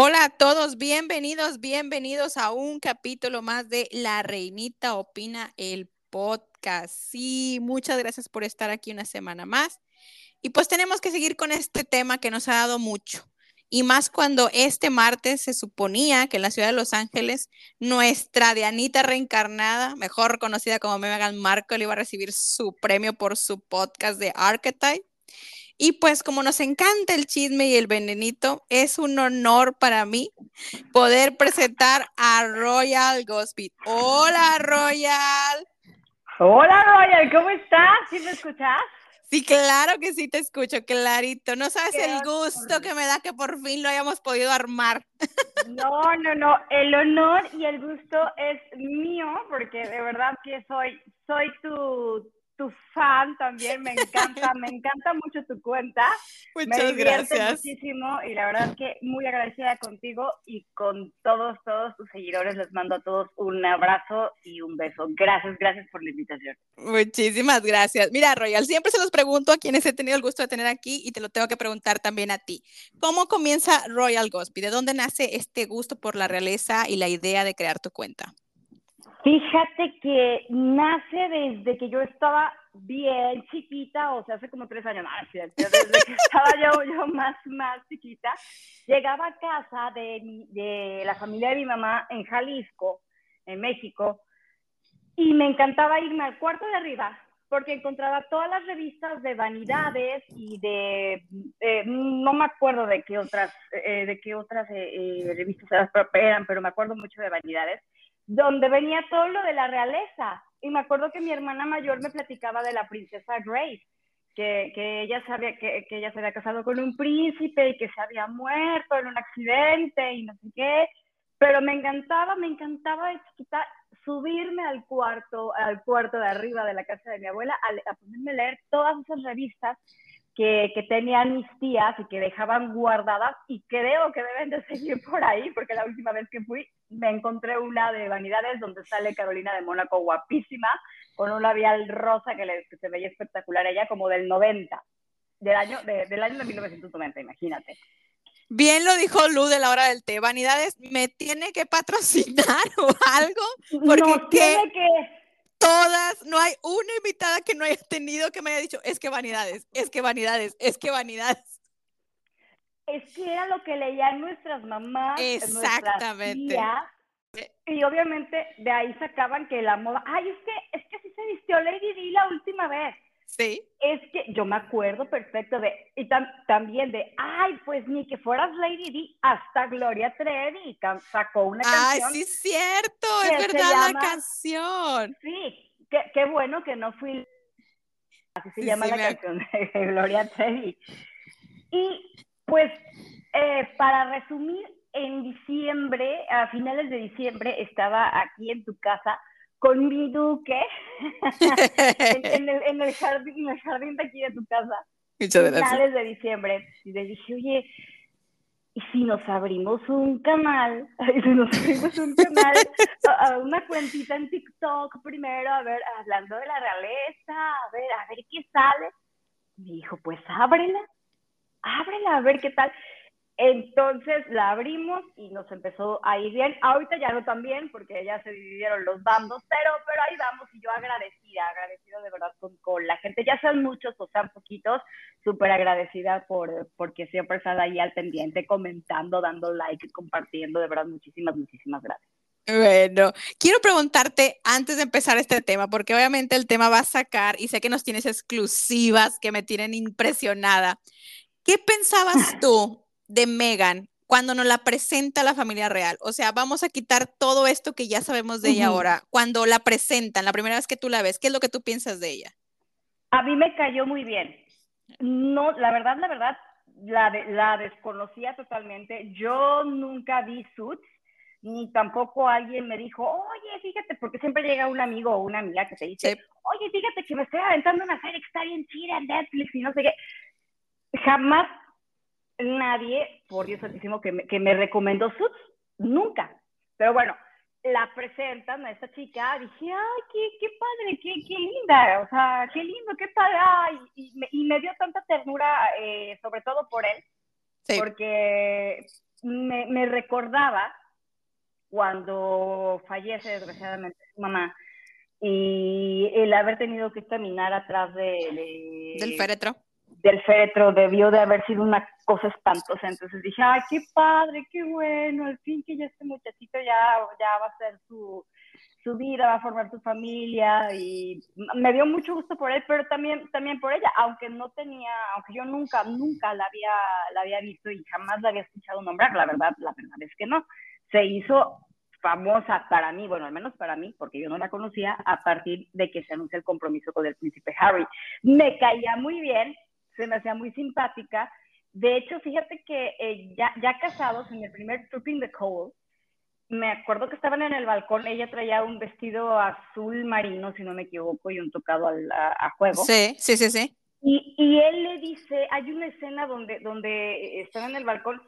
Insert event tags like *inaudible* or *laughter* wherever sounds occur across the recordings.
Hola a todos, bienvenidos, bienvenidos a un capítulo más de La Reinita Opina, el podcast. Sí, muchas gracias por estar aquí una semana más. Y pues tenemos que seguir con este tema que nos ha dado mucho. Y más cuando este martes se suponía que en la ciudad de Los Ángeles, nuestra Dianita reencarnada, mejor conocida como Meghan Markle, iba a recibir su premio por su podcast de Archetype. Y pues como nos encanta el chisme y el venenito, es un honor para mí poder presentar a Royal Gospel. Hola Royal. Hola Royal, ¿cómo estás? ¿Sí me escuchas? Sí, claro que sí te escucho, clarito. No sabes el gusto que me da que por fin lo hayamos podido armar. No, no, no. El honor y el gusto es mío, porque de verdad que soy, soy tu, tu fan también, me encanta, me encanta mucho tu cuenta. *laughs* Muchas me gracias. muchísimo y la verdad que muy agradecida contigo y con todos, todos tus seguidores. Les mando a todos un abrazo y un beso. Gracias, gracias por la invitación. Muchísimas gracias. Mira, Royal, siempre se los pregunto a quienes he tenido el gusto de tener aquí y te lo tengo que preguntar también a ti. ¿Cómo comienza Royal Gospel? ¿De dónde nace este gusto por la realeza y la idea de crear tu cuenta? Fíjate que nace desde que yo estaba bien chiquita, o sea, hace como tres años, desde que estaba yo, yo más, más chiquita, llegaba a casa de, de la familia de mi mamá en Jalisco, en México, y me encantaba irme al cuarto de arriba porque encontraba todas las revistas de vanidades y de, eh, no me acuerdo de qué otras, eh, de qué otras eh, revistas eran, pero me acuerdo mucho de vanidades donde venía todo lo de la realeza. Y me acuerdo que mi hermana mayor me platicaba de la princesa Grace, que, que ella sabía que, que, ella se había casado con un príncipe y que se había muerto en un accidente y no sé qué. Pero me encantaba, me encantaba de subirme al cuarto, al cuarto de arriba de la casa de mi abuela, a, a ponerme a leer todas esas revistas que, que, tenían mis tías y que dejaban guardadas y creo que deben de seguir por ahí porque la última vez que fui me encontré una de vanidades donde sale Carolina de Mónaco guapísima con un labial rosa que, le, que se veía espectacular ella como del 90 del año de, del año de 1990 imagínate Bien lo dijo Lu de la hora del té. Vanidades, ¿me tiene que patrocinar *laughs* o algo? Porque no, tiene que todas, no hay una invitada que no haya tenido que me haya dicho, es que vanidades, es que vanidades, es que vanidades. Es que era lo que leían nuestras mamás, Exactamente. Tías, y obviamente de ahí sacaban que la moda, ay, es que, es que así se vistió Lady Di la última vez. Sí. Es que yo me acuerdo perfecto de, y tam, también de, ay, pues ni que fueras Lady D, hasta Gloria Trevi sacó una ay, canción. Ay, sí, cierto, es verdad llama, la canción. Sí, qué, qué, bueno que no fui. Así se sí, llama sí, la canción *laughs* de Gloria Trevi. Y pues, eh, para resumir, en diciembre, a finales de diciembre, estaba aquí en tu casa con mi duque *laughs* en, en, el, en, el jardín, en el jardín de aquí de tu casa. Muchas gracias. Finales de diciembre. Y le dije, oye, ¿y si nos abrimos un canal? *laughs* ¿Y si nos abrimos un canal? a, a una cuentita en TikTok primero, a ver, hablando de la realeza, a ver, a ver qué sale. Me dijo, pues ábrela, ábrela, a ver qué tal. Entonces la abrimos y nos empezó a ir bien. Ahorita ya no tan bien porque ya se dividieron los bandos, pero, pero ahí vamos y yo agradecida, agradecida de verdad con, con la gente, ya sean muchos o sean poquitos, súper agradecida por, porque siempre están ahí al pendiente, comentando, dando like, compartiendo, de verdad muchísimas, muchísimas gracias. Bueno, quiero preguntarte antes de empezar este tema, porque obviamente el tema va a sacar y sé que nos tienes exclusivas que me tienen impresionada. ¿Qué pensabas *laughs* tú de Megan cuando nos la presenta la familia real. O sea, vamos a quitar todo esto que ya sabemos de ella uh -huh. ahora. Cuando la presentan, la primera vez que tú la ves, ¿qué es lo que tú piensas de ella? A mí me cayó muy bien. No, la verdad, la verdad, la, de, la desconocía totalmente. Yo nunca vi Suits, ni tampoco alguien me dijo, oye, fíjate, porque siempre llega un amigo o una amiga que te dice, sí. oye, fíjate que me estoy aventando una serie que está bien chida en Netflix y no sé qué. Jamás nadie, por Dios santísimo, que me, que me recomendó Suits, nunca. Pero bueno, la presentan a esta chica, dije, ay, qué, qué padre, qué, qué, linda, o sea, qué lindo, qué padre, ay, y, me, y me dio tanta ternura, eh, sobre todo por él, sí. porque me, me recordaba cuando fallece desgraciadamente su mamá y el haber tenido que caminar atrás de, del féretro del féretro debió de haber sido una cosa espantosa. Entonces dije, ay, qué padre, qué bueno, al fin que ya este muchachito ya, ya va a ser su, su vida, va a formar su familia y me dio mucho gusto por él, pero también, también por ella, aunque no tenía, aunque yo nunca, nunca la había, la había visto y jamás la había escuchado nombrar, la verdad, la verdad es que no. Se hizo famosa para mí, bueno, al menos para mí, porque yo no la conocía, a partir de que se anuncia el compromiso con el príncipe Harry. Me caía muy bien, se me hacía muy simpática. De hecho, fíjate que eh, ya, ya casados, en el primer Trooping the Cole, me acuerdo que estaban en el balcón, ella traía un vestido azul marino, si no me equivoco, y un tocado al, a, juego. Sí, sí, sí, sí. Y, y, él le dice, hay una escena donde, donde están en el balcón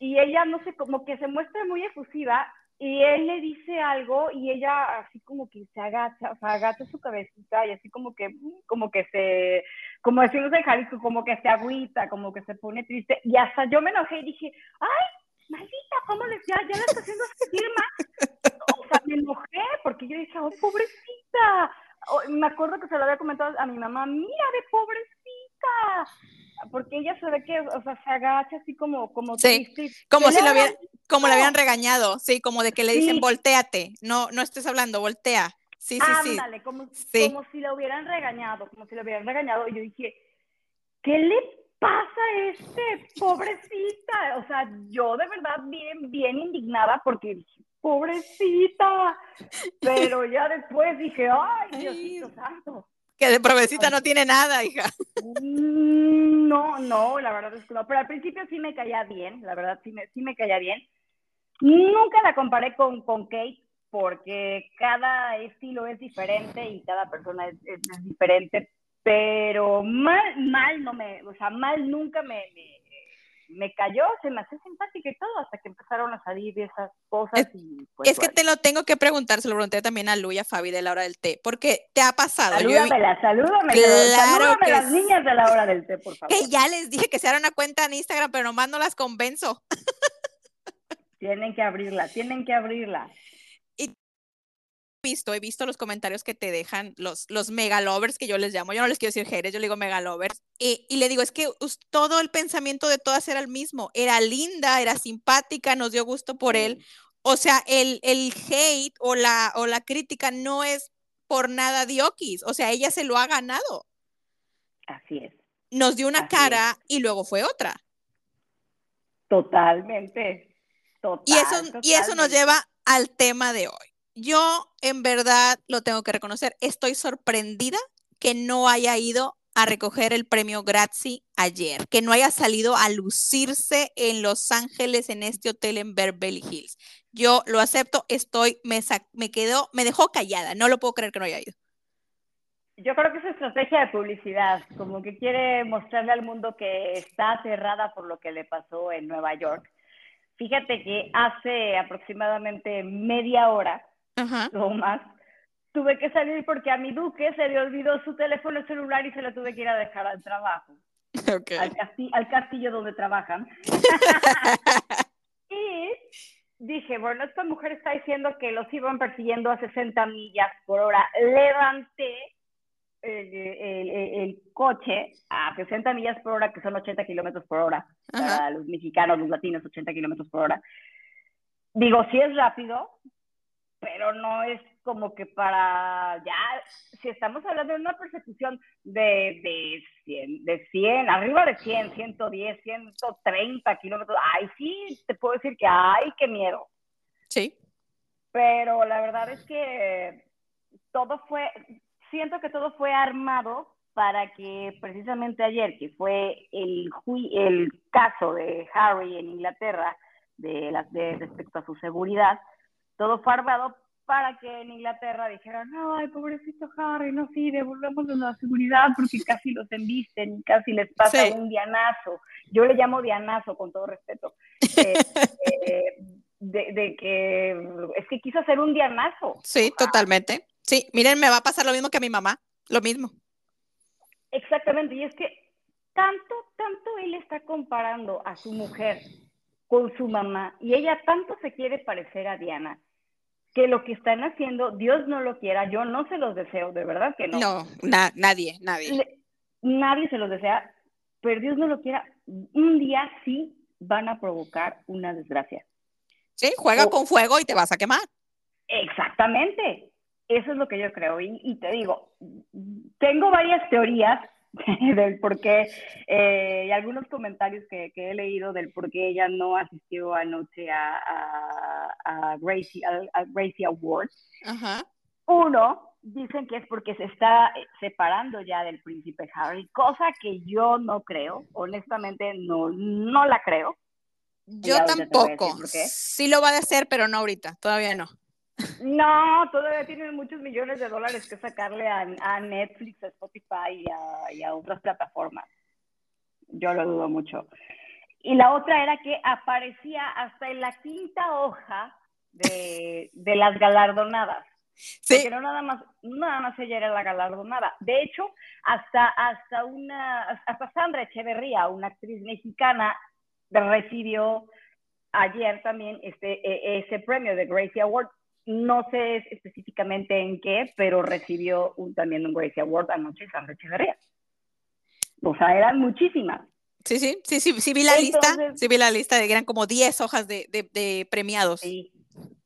y ella, no sé, como que se muestra muy efusiva y él le dice algo y ella así como que se agacha, o sea, agacha su cabecita y así como que, como que se, como decimos en Jalisco, como que se agüita, como que se pone triste. Y hasta yo me enojé y dije, ay, maldita, ¿cómo le decía? Ya la está haciendo sentir más. O sea, me enojé porque yo dije, oh, pobrecita. me acuerdo que se lo había comentado a mi mamá, mira de pobrecita porque ella se ve que, o sea, se agacha así como, como sí, como si lo hubiera, como le habían regañado, sí, como de que le dicen volteate, no, no estés hablando, voltea. Sí, sí, Ándale, como, como si lo hubieran regañado, como si lo hubieran regañado. Y yo dije, ¿qué le pasa a este? Pobrecita. O sea, yo de verdad bien, bien indignada porque dije, pobrecita. Pero *laughs* ya después dije, ay, Diosito santo. Que de provecita no tiene nada, hija. Mm, no, no, la verdad es que no. Pero al principio sí me caía bien, la verdad sí me, sí me caía bien. Nunca la comparé con, con Kate porque cada estilo es diferente y cada persona es, es, diferente, pero mal, mal no me, o sea, mal nunca me, me cayó, se me hace simpática y todo, hasta que empezaron a salir esas cosas. Es, y, pues, es que te lo tengo que preguntar, se lo pregunté también a Lu y a Fabi de la hora del té, porque te ha pasado. Salúdamela, salúdame, claro las niñas de la hora del té, por favor. Que ya les dije que se hagan una cuenta en Instagram, pero nomás no las convenzo. Tienen que abrirla, tienen que abrirla visto, he visto los comentarios que te dejan los, los megalovers, que yo les llamo, yo no les quiero decir haters, yo le digo megalovers, y, y le digo, es que todo el pensamiento de todas era el mismo, era linda, era simpática, nos dio gusto por él, o sea, el, el hate o la, o la crítica no es por nada diokis, o sea, ella se lo ha ganado. Así es. Nos dio una cara y luego fue otra. Totalmente. Total, y, eso, y eso nos lleva al tema de hoy yo en verdad lo tengo que reconocer, estoy sorprendida que no haya ido a recoger el premio Grazi ayer, que no haya salido a lucirse en Los Ángeles en este hotel en Beverly Hills. Yo lo acepto, estoy, me, me quedó, me dejó callada, no lo puedo creer que no haya ido. Yo creo que es estrategia de publicidad, como que quiere mostrarle al mundo que está aterrada por lo que le pasó en Nueva York. Fíjate que hace aproximadamente media hora Ajá. *laughs* más. Tuve que salir porque a mi duque se le olvidó su teléfono celular y se lo tuve que ir a dejar al trabajo. *laughs* Al, castillo, al castillo donde trabajan. *laughs* y dije, bueno, esta mujer está diciendo que los iban persiguiendo a 60 millas por hora. Levanté el, el, el, coche a 60 millas por hora, que son 80 kilómetros por hora. Para los mexicanos, los latinos, 80 kilómetros por hora. Digo, si es rápido, pero no es como que para ya, si estamos hablando de una persecución de, de, 100, de 100, arriba de 100, 110, 130 kilómetros, ay, sí, te puedo decir que, ay, qué miedo. Sí. Pero la verdad es que todo fue, siento que todo fue armado para que precisamente ayer, que fue el, el caso de Harry en Inglaterra, de, las de respecto a su seguridad, todo fue armado para que en Inglaterra dijeran, ay, pobrecito Harry, no, sí, devolvemos la seguridad porque *laughs* casi los embisten, casi les pasa un dianazo. Yo le llamo dianazo con todo respeto. Eh, *laughs* eh, de, que es que quiso hacer un dianazo. Sí, totalmente. Sí, miren, me va a pasar lo mismo que a mi mamá, lo mismo. Exactamente, y es que tanto, tanto él está comparando a su mujer con su mamá y ella tanto se quiere parecer a Diana que lo que están haciendo, Dios no lo quiera, yo no se los deseo, de verdad que no. No, nadie, nadie. nadie se los desea, pero Dios no lo quiera, un día sí van a provocar una desgracia. Sí, juega con fuego y te vas a quemar. Exactamente, eso es lo que yo creo. Y, te digo, tengo varias teorías *laughs* del por qué eh, y algunos comentarios que, he leído del por qué ella no asistió anoche a, a, a Gracie, a, Gracie Awards. Uno, dicen que es porque se está separando ya del príncipe Harry, cosa que yo no creo, honestamente no, no la creo. Yo tampoco. Sí lo va a hacer, pero no ahorita, todavía no. No, todavía tienen muchos millones de dólares que sacarle a, Netflix, a Spotify y a, otras plataformas. Yo lo dudo mucho. Y la otra era que aparecía hasta en la quinta hoja de, las galardonadas. Sí. Porque no nada más, nada más ella era la galardonada. De hecho, hasta, hasta una, hasta Sandra Echeverría, una actriz mexicana, recibió ayer también este, e, ese premio de Gracie Award no sé específicamente en qué, pero recibió un, también un Gracie Award anoche Sandra Echeverría. O sea, eran muchísimas. Sí, sí, sí, sí, sí vi la lista, sí vi la lista, de, eran como 10 hojas de, de, premiados. Sí.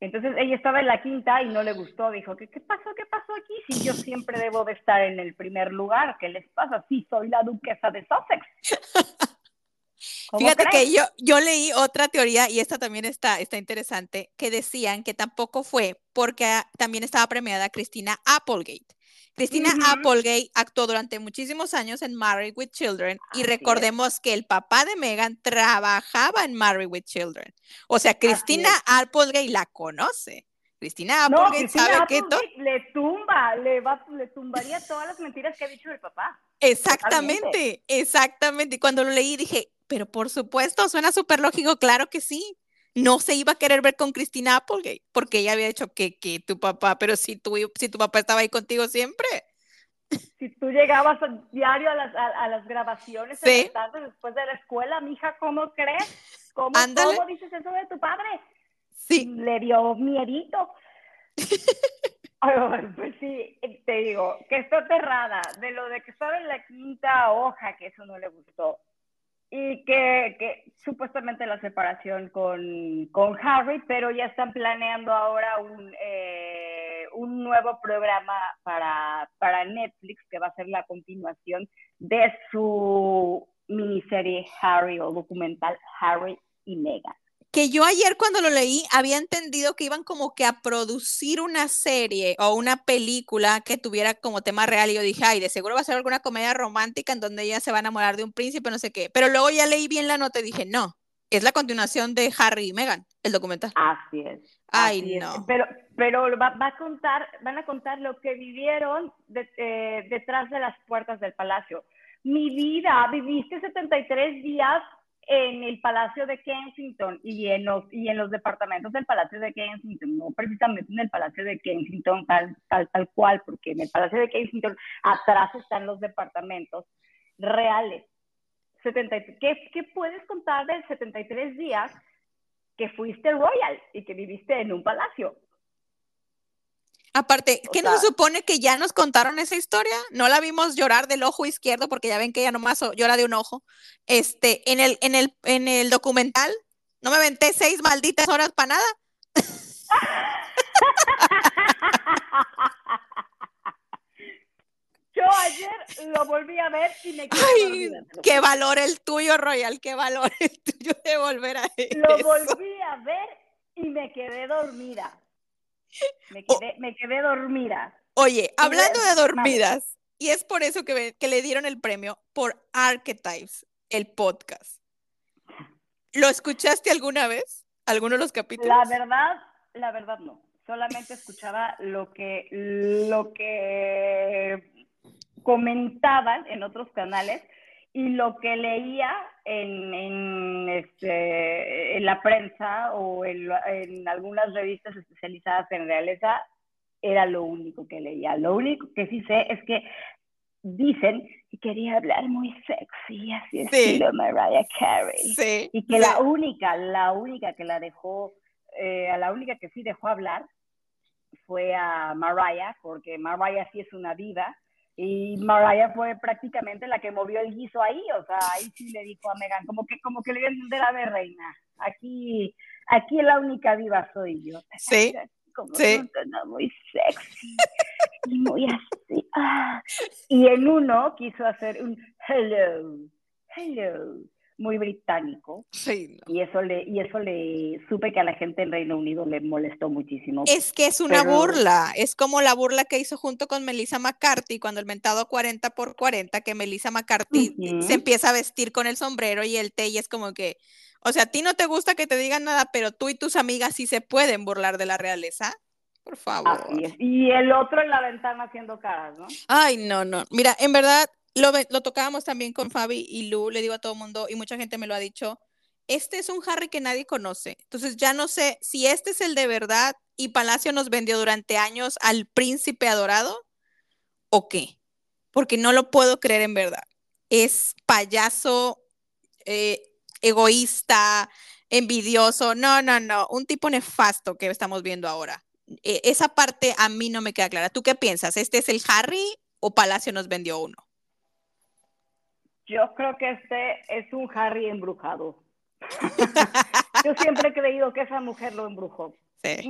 Entonces ella estaba en la quinta y no le gustó, dijo, ¿qué, ¿qué pasó? ¿Qué pasó aquí? Si yo *laughs* siempre debo de estar en el primer lugar, ¿qué les pasa? Sí, soy la duquesa de Sussex. *laughs* Fíjate que yo, yo leí otra teoría y esta también está, está interesante, que decían que tampoco fue porque también estaba premiada Cristina Applegate. Cristina Applegate actuó durante muchísimos años en Married with Children y recordemos que el papá de Megan trabajaba en Married with Children. O sea, Cristina Applegate la conoce. Cristina Applegate sabe que le tumba, le, va, le tumbaría todas las mentiras que ha dicho el papá. Exactamente, exactamente. Y cuando lo leí dije, pero por supuesto, suena súper lógico, claro que sí. No se iba a querer ver con Cristina Applegate, porque ella había dicho que, que tu papá, pero si tu, si tu papá estaba ahí contigo siempre. Si tú llegabas diario a las, a, las grabaciones después de la escuela, mija, ¿cómo crees? ¿Cómo, ¿Cómo dices eso de tu padre? Sí. Le dio miedito. *laughs* pues sí, te digo, que está aterrada de lo de que estaba en la quinta hoja, que eso no le gustó y que, que, supuestamente la separación con, con, Harry, pero ya están planeando ahora un, eh, un nuevo programa para, para Netflix que va a ser la continuación de su miniserie Harry o documental Harry y Meghan que yo ayer cuando lo leí había entendido que iban como que a producir una serie o una película que tuviera como tema real y yo dije, ay, de seguro va a ser alguna comedia romántica en donde ella se va a enamorar de un príncipe, no sé qué. Pero luego ya leí bien la nota y dije, no, es la continuación de Harry y Meghan, el documental. Así es. Ay, no. Pero, pero va, a contar, van a contar lo que vivieron eh, detrás de las puertas del palacio. Mi vida, viviste 73 días en el Palacio de Kensington y en los, y en los departamentos del Palacio de Kensington, no precisamente en el Palacio de Kensington tal, tal, tal cual, porque en el Palacio de Kensington atrás están los departamentos reales. 70, ¿qué, ¿Qué puedes contar de 73 días que fuiste royal y que viviste en un palacio? Aparte, ¿qué nos supone que ya nos contaron esa historia? No la vimos llorar del ojo izquierdo, porque ya ven que ella nomás llora de un ojo. Este, en el, en el, en el documental, no me aventé seis malditas horas para nada. *laughs* Yo ayer lo volví a ver y me quedé Ay, qué valor el tuyo, Royal, qué valor el tuyo de volver a ver. Lo volví a ver y me quedé dormida. Me quedé, dormida. Oye, hablando de *laughs* dormidas, y es por eso que, que le dieron el premio por Archetypes, el podcast. ¿Lo escuchaste alguna vez? ¿Alguno de los capítulos? La verdad, la verdad no. Solamente escuchaba lo que, lo que comentaban en otros canales y lo que leía en, en, este, en la prensa o en, en, algunas revistas especializadas en realeza era lo único que leía. Lo único que sí sé es que dicen que quería hablar muy sexy, así estilo Mariah Carey. y que la única, la única que la dejó, eh, a la única que sí dejó hablar fue a Mariah, porque Mariah sí es una diva. Y Mariah fue prácticamente la que movió el guiso ahí, o sea, ahí sí le dijo a Megan, como que, como que le iba a entender a ver, reina, aquí, aquí la única diva soy yo. Sí *laughs* como sí. muy sexy y muy así. Ah. Y en uno quiso hacer un hello, hello, muy británico. Sí, Y eso le, y eso le supe que a la gente en Reino Unido le molestó muchísimo. Es que es una burla, es como la burla que hizo junto con Melissa McCarthy cuando el mentado 40 por 40, que Melissa McCarthy se empieza a vestir con el sombrero y el té y es como que, o sea, a ti no te gusta que te digan nada, pero tú y tus amigas sí se pueden burlar de la realeza. Por favor. Y el otro en la ventana haciendo caras, ¿no? Ay, no, no. Mira, en verdad, lo, lo tocábamos también con Fabi y Lu, le digo a todo el mundo, y mucha gente me lo ha dicho, este es un Harry que nadie conoce. Entonces ya no sé si este es el de verdad y Palacio nos vendió durante años al príncipe adorado o qué. Porque no lo puedo creer en verdad. Es payaso, eh, egoísta, envidioso. No, no, no. Un tipo nefasto que estamos viendo ahora. E, esa parte a mí no me queda clara. ¿Tú qué piensas? ¿Este es el Harry o Palacio nos vendió uno? Yo creo que este es un Harry embrujado. *laughs* yo siempre he creído que esa mujer lo embrujó.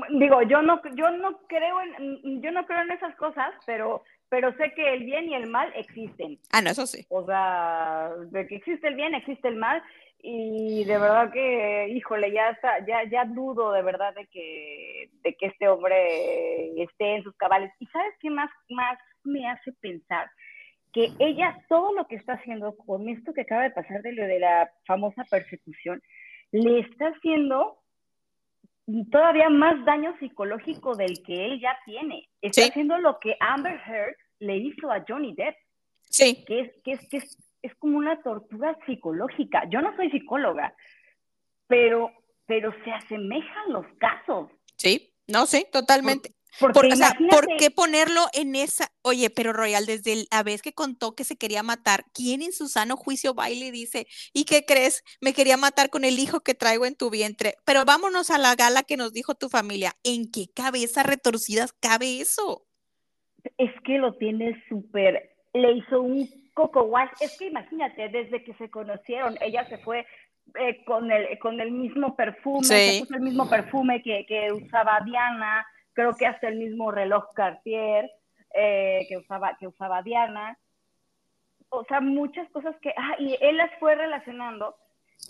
Digo, yo no, yo no creo en, yo no creo en esas cosas, pero pero sé que el bien y el mal existen. Ah, no, eso sí. O sea, de que existe el bien, existe el mal, y de verdad que, híjole, ya está, ya, ya dudo de verdad de que, de que este hombre esté en sus cabales. ¿Y sabes qué más, más me hace pensar? Que ella, todo lo que está haciendo con esto que acaba de pasar de lo de la famosa persecución, le está haciendo todavía más daño psicológico del que él ya tiene. Está haciendo lo que Amber Heard le hizo a Johnny Depp. Sí. Que es, que es, que es, como una tortura psicológica. Yo no soy psicóloga, pero, pero se asemejan los casos. Sí, no, sí, totalmente. Porque, o sea, ¿por qué ponerlo en esa? Oye, pero Royal, desde la vez que contó que se quería matar, ¿quién en su sano juicio va y le dice, ¿y qué crees? Me quería matar con el hijo que traigo en tu vientre. Pero vámonos a la gala que nos dijo tu familia. ¿En qué cabeza retorcidas cabe eso? Es que lo tiene súper. Le hizo un coco wash. Es que imagínate, desde que se conocieron, ella se fue eh, con, el, con el mismo perfume, el mismo perfume que, que usaba Diana creo que hasta el mismo reloj Cartier eh, que, usaba, que usaba Diana. O sea, muchas cosas que... Ah, y él las fue relacionando.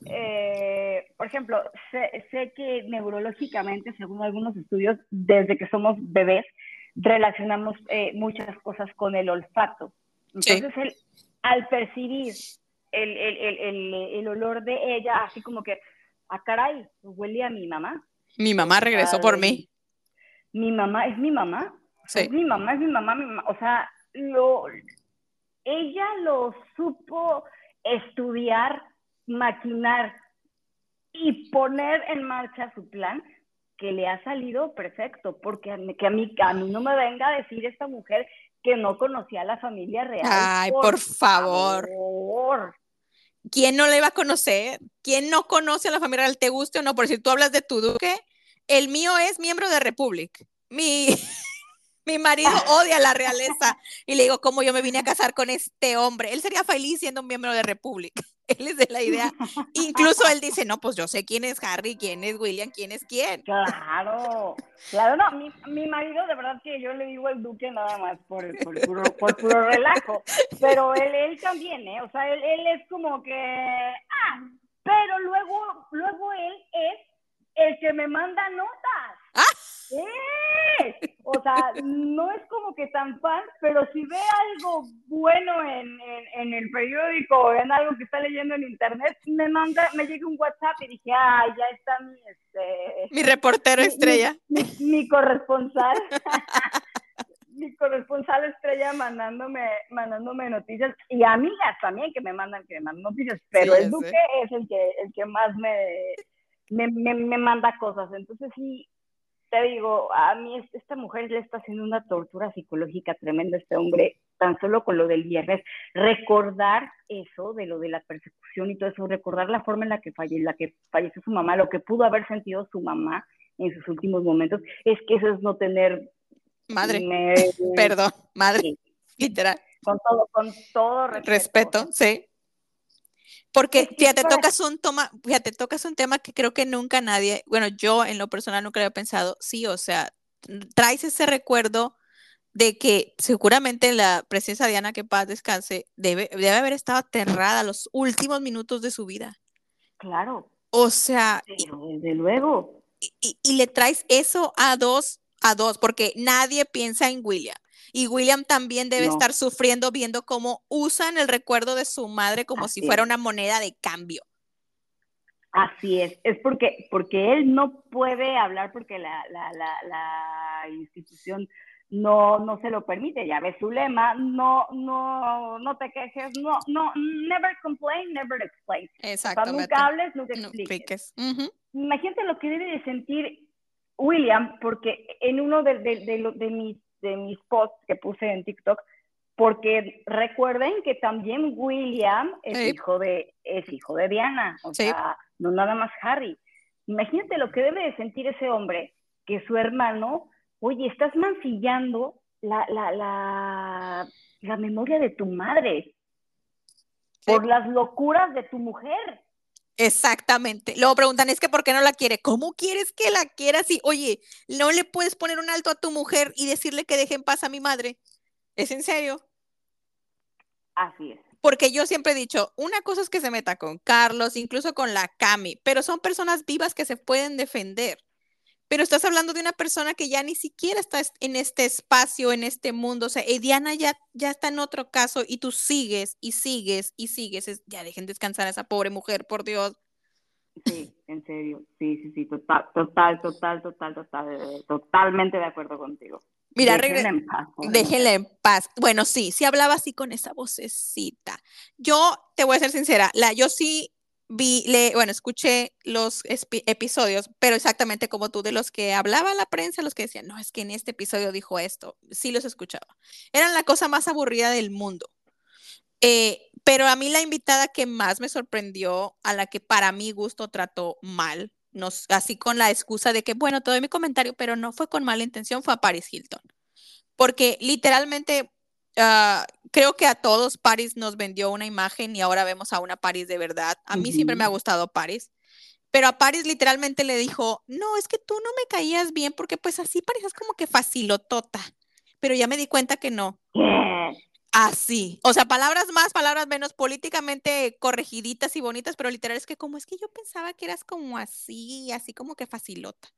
Eh, por ejemplo, sé, que neurológicamente, según algunos estudios, desde que somos bebés, relacionamos eh, muchas cosas con el olfato. Entonces, él, al percibir el, el, el, el, olor de ella, así como que, ah, caray, huele a mi mamá. Mi mamá regresó por mí mi mamá es mi mamá. Es mi mamá, es mi mamá, mi mamá. O sea, lo, ella lo supo estudiar, maquinar y poner en marcha su plan que le ha salido perfecto, porque a mí, que a mí, a mí no me venga a decir esta mujer que no conocía a la familia real. Ay, por, favor. ¿Quién no le iba a conocer? ¿Quién no conoce a la familia real? ¿Te guste o no? Por si tú hablas de tu duque, el mío es miembro de Republic. Mi, *laughs* mi marido odia la realeza. Y le digo, ¿cómo yo me vine a casar con este hombre? Él sería feliz siendo un miembro de Republic. *laughs* Él es de la idea. Incluso él dice, no, pues yo sé quién es Harry, quién es William, quién es quién. Claro, claro, no, mi, mi marido de verdad que yo le digo el duque nada más por, por, puro, por puro relajo. Pero él, él también, ¿eh? O sea, él, él es como que, ah, pero luego, luego él es el que me manda notas. ¡Ah! ¡Eh! O sea, no es como que tan fan, pero si ve algo bueno en, en, el periódico o en algo que está leyendo en internet, me manda, me llega un WhatsApp y dije, ay, ya está mi, este, mi reportero estrella. Mi, corresponsal. *laughs* mi corresponsal estrella mandándome, mandándome noticias y amigas también que me mandan, que me mandan noticias, pero el Duque es el que, el que más me me, me, manda cosas. Entonces sí, te digo, a mí esta mujer le está haciendo una tortura psicológica tremenda a este hombre tan solo con lo del viernes, recordar eso de lo de la persecución y todo eso, recordar la forma en la que, falle, la que falleció su mamá, lo que pudo haber sentido su mamá en sus últimos momentos, es que eso es no tener... Madre, *laughs* perdón, madre, literal. Con todo, con todo respeto. respeto sí. Porque fíjate, tocas un toma, fíjate, tocas un tema que creo que nunca nadie, bueno, yo en lo personal nunca había pensado, sí, o sea, traes ese recuerdo de que seguramente la presencia de Diana, que paz descanse, debe, debe haber estado aterrada los últimos minutos de su vida. Claro. O sea, desde luego. Y, y, le traes eso a dos, a dos, porque nadie piensa en William. Y William también debe estar sufriendo viendo cómo usan el recuerdo de su madre como si fuera una moneda de cambio. Así es, es porque, porque él no puede hablar porque la, la, la, institución no, no se lo permite, ya ves su lema, no, no, no te quejes, no, no, never complain, never explain. Exactamente. nunca hables, nunca expliques. Imagínate lo que debe de sentir William, porque en uno de, de, de mis de mis posts que puse en TikTok, porque recuerden que también William es hijo de es hijo de Diana, o sea, no nada más Harry. Imagínate lo que debe de sentir ese hombre, que su hermano, oye, estás mancillando la, la, la, la memoria de tu madre por las locuras de tu mujer. Exactamente. Luego preguntan, es que ¿por qué no la quiere? ¿Cómo quieres que la quiera si, oye, no le puedes poner un alto a tu mujer y decirle que deje en paz a mi madre? ¿Es en serio? Así es. Porque yo siempre he dicho, una cosa es que se meta con Carlos, incluso con la Cami, pero son personas vivas que se pueden defender pero estás hablando de una persona que ya ni siquiera está en este espacio, en este mundo. O sea, Diana ya, ya está en otro caso y tú sigues y sigues y sigues. ya dejen descansar a esa pobre mujer, por Dios. Sí, en serio. Sí, sí, sí, total, total, total, total, total, totalmente de acuerdo contigo. Mira, déjenla en paz. Déjenla en paz. Bueno, sí, sí hablaba así con esa vocecita. Yo te voy a ser sincera, la, yo sí vi, le, bueno, escuché los episodios, pero exactamente como tú, de los que hablaba la prensa, los que decían, no, es que en este episodio dijo esto, sí los escuchaba. Eran la cosa más aburrida del mundo. Eh, pero a mí la invitada que más me sorprendió, a la que para mi gusto trató mal, así con la excusa de que, bueno, todo mi comentario, pero no fue con mala intención, fue a Paris Hilton. Porque literalmente Ah, creo que a todos Paris nos vendió una imagen y ahora vemos a una Paris de verdad. A mí siempre me ha gustado Paris. Pero a Paris literalmente le dijo, no, es que tú no me caías bien porque pues así pareces como que facilotota. Pero ya me di cuenta que no. Así. O sea, palabras más, palabras menos, políticamente corregiditas y bonitas, pero literal es que como es que yo pensaba que eras como así, así como que facilota.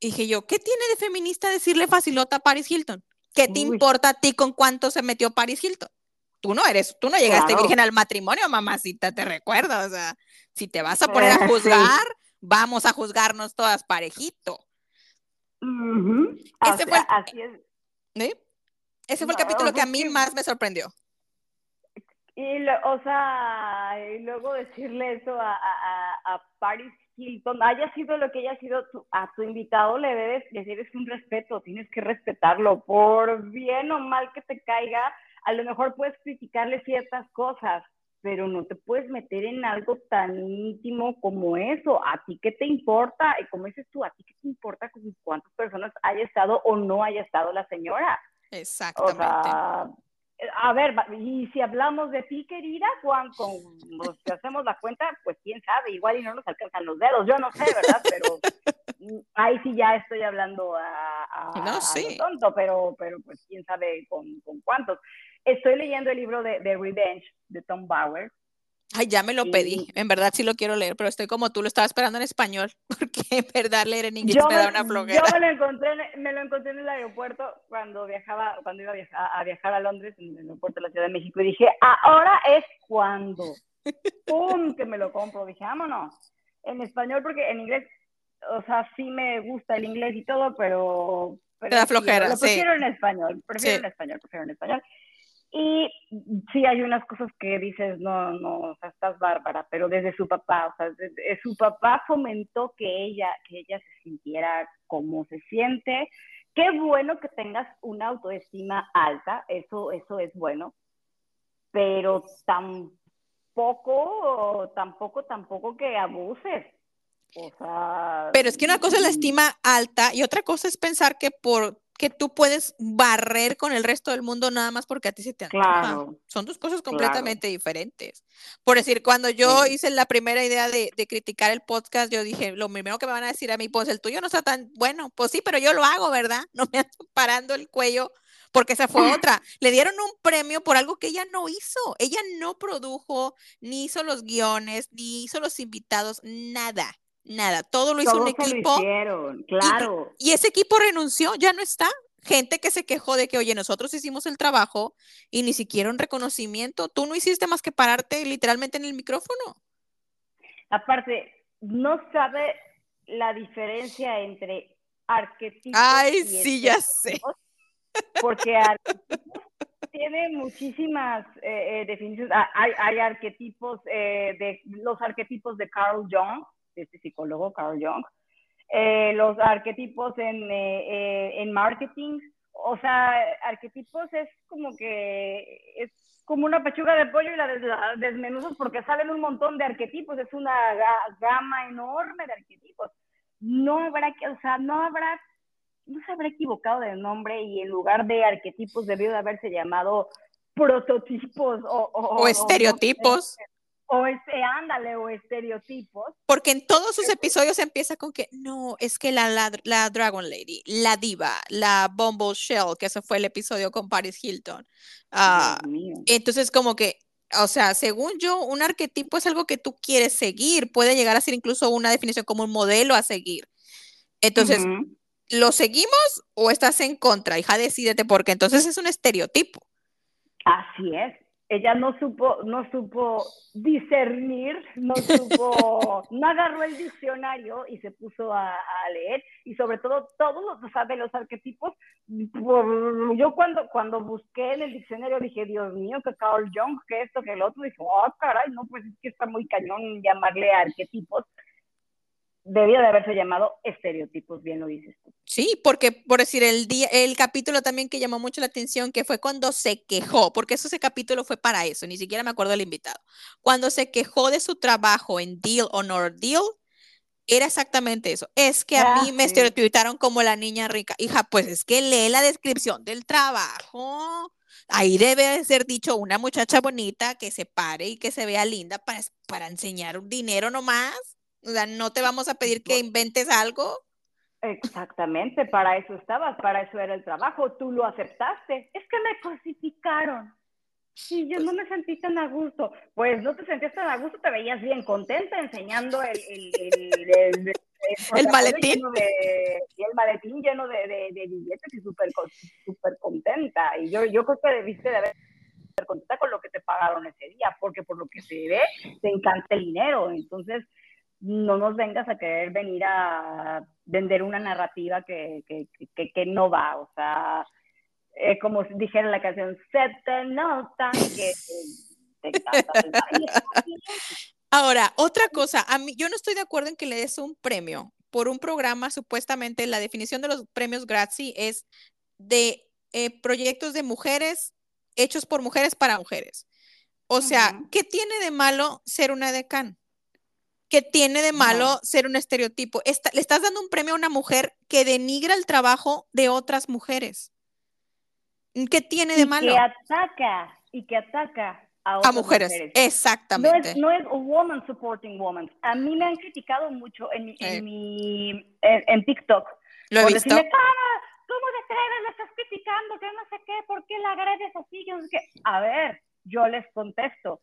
dije yo, ¿qué tiene de feminista decirle facilota a Paris Hilton? ¿Qué te importa a ti con cuánto se metió Paris Hilton? Tú no eres, tú no llegaste virgen al matrimonio, mamacita, te recuerdo. O sea, si te vas a poner a juzgar, vamos a juzgarnos todas parejito. Ese fue el, así es. Ese fue el capítulo que a mí más me sorprendió. Y, o sea, y luego decirle eso a, a, a Paris Hilton, haya sido lo que haya sido a tu invitado, le debes, decir un respeto, tienes que respetarlo, por bien o mal que te caiga, a lo mejor puedes criticarle ciertas cosas, pero no te puedes meter en algo tan íntimo como eso. ¿A ti qué te importa? Y como dices tú, ¿a ti qué te importa cuántas personas haya estado o no haya estado la señora? Exactamente a ver, y si hablamos de ti, querida, Juan, con los que hacemos la cuenta, pues quién sabe, igual y no nos alcanzan los dedos, yo no sé, ¿verdad? Pero *laughs* ahí sí ya estoy hablando a, no, tonto, pero, pero pues quién sabe con, con cuántos. Estoy leyendo el libro de, de Revenge de Tom Bauer, Ay, ya me lo pedí. En verdad sí lo quiero leer, pero estoy como tú lo estaba esperando en español, *laughs* porque en verdad leer en inglés me, da una flojera. Yo me lo encontré, me lo encontré en el aeropuerto cuando viajaba, cuando iba a viajar, a, viajar a Londres, en el aeropuerto de la Ciudad de México, y dije, ahora es cuando. *laughs* ¡Pum! Que me lo compro. Dije, vámonos. En español, porque en inglés, o sea, sí me gusta el inglés y todo, pero. pero Te da flojera, lo prefiero en español, prefiero en español, prefiero en español. Y sí hay unas cosas que dices, no, no, o sea, estás bárbara, pero desde su papá, o sea, su papá fomentó que ella, que ella se sintiera como se siente, qué bueno que tengas una autoestima alta, eso, eso es bueno, pero tampoco, tampoco, tampoco que abuses. O sea, Pero es que una cosa es la mm, estima alta y otra cosa es pensar que por que tú puedes barrer con el resto del mundo nada más porque a ti se te antoja. Claro, Son dos cosas claro. completamente diferentes. Por decir, cuando yo Sí. hice la primera idea de, de criticar el podcast, yo dije, lo primero que me van a decir a mí, pues el tuyo no está tan bueno. Pues sí, pero yo lo hago, ¿verdad? *laughs* No me ando parando el cuello porque esa fue *laughs* otra. Le dieron un premio por algo que ella no hizo. Ella no produjo, ni hizo los guiones, ni hizo los invitados, nada, nada. Todo lo hizo un se lo equipo. hicieron, claro. Y ese equipo renunció, ya no está. Gente que se quejó de que, oye, nosotros hicimos el trabajo y ni siquiera un reconocimiento. Tú no hiciste más que pararte literalmente en el micrófono. Aparte, no sabe la diferencia entre arquetipos Ay, y sí, ya sé. porque arquetipos tiene muchísimas eh, eh, definiciones. Ah, Hay, hay arquetipos eh, de los arquetipos de Carl Jung, este psicólogo Carl Jung, eh, los arquetipos en, eh, eh, en marketing, o sea, arquetipos es como que es como una pechuga de pollo y la, des- la desmenuzas porque salen un montón de arquetipos, es una ga- gama enorme de arquetipos. No habrá que, o sea, no habrá, no se habrá equivocado de nombre y en lugar de arquetipos debió de haberse llamado prototipos o, o, O estereotipos. o este, ándale, o estereotipos. Porque en todos sus episodios empieza con que, no, es que la, la, la Dragon Lady, la diva, la Bumble Shell, que ese fue el episodio con Paris Hilton. Ah. Entonces, como que, o sea, según yo, un arquetipo es algo que tú quieres seguir, puede llegar a ser incluso una definición como un modelo a seguir. Entonces. ¿lo seguimos o estás en contra? Hija, decídete, porque entonces es un estereotipo. Así es. Ella no supo, no supo discernir, no supo, *laughs* no agarró el diccionario y se puso a, a leer. Y sobre todo, todos los, o sea, de los arquetipos, por- yo cuando, cuando busqué en el diccionario dije, Dios mío, que Carl Jung, que esto, que el otro, dije, oh, caray, no, pues es que está muy cañón llamarle arquetipos. Debía de haberse llamado estereotipos, bien lo dices tú. Sí, porque por decir el día, el capítulo también que llamó mucho la atención, que fue cuando se quejó, porque eso, ese capítulo fue para eso, ni siquiera me acuerdo del invitado. Cuando se quejó de su trabajo en Deal or No Deal, era exactamente eso. Es que a Ah, mí me sí. estereotiparon como la niña rica. Hija, pues es que lee la descripción del trabajo. Ahí debe de ser dicho una muchacha bonita que se pare y que se vea linda para, para enseñar un dinero nomás. O sea, no te vamos a pedir que inventes algo. Exactamente, para eso estabas, para eso era el trabajo, tú lo aceptaste. Es que me cosificaron. Y yo no me sentí tan a gusto. Pues no te sentías tan a gusto, te veías bien contenta enseñando el, el, el, el- *laughs* maletín. lleno de- el maletín lleno de, de- de billetes y súper súper contenta. Y yo, yo creo que debiste de haber contenta con lo que te pagaron ese día, porque por lo que se ve, te encanta el dinero. Entonces, no nos vengas a querer venir a vender una narrativa que, que, que, que no va, o sea, eh, como dijera la canción, se te nota que te. Ahora, otra cosa, a mí yo no estoy de acuerdo en que le des un premio por un programa, supuestamente la definición de los premios Grazie es de eh, proyectos de mujeres hechos por mujeres para mujeres. O sea. ¿qué tiene de malo ser una decán? ¿Qué tiene de malo ser un estereotipo? Está- le estás dando un premio a una mujer que denigra el trabajo de otras mujeres. ¿Qué tiene de y malo? que ataca, y que ataca a, A otras mujeres, No exactamente. es, no es woman supporting woman. A mí me han criticado mucho en, mi- en mi en, en TikTok Lo he visto. decirme, "Cara, ¿cómo te atreves? La estás criticando, que no sé qué, ¿por qué la agredes así? Yo no sé qué. A ver, yo les contesto.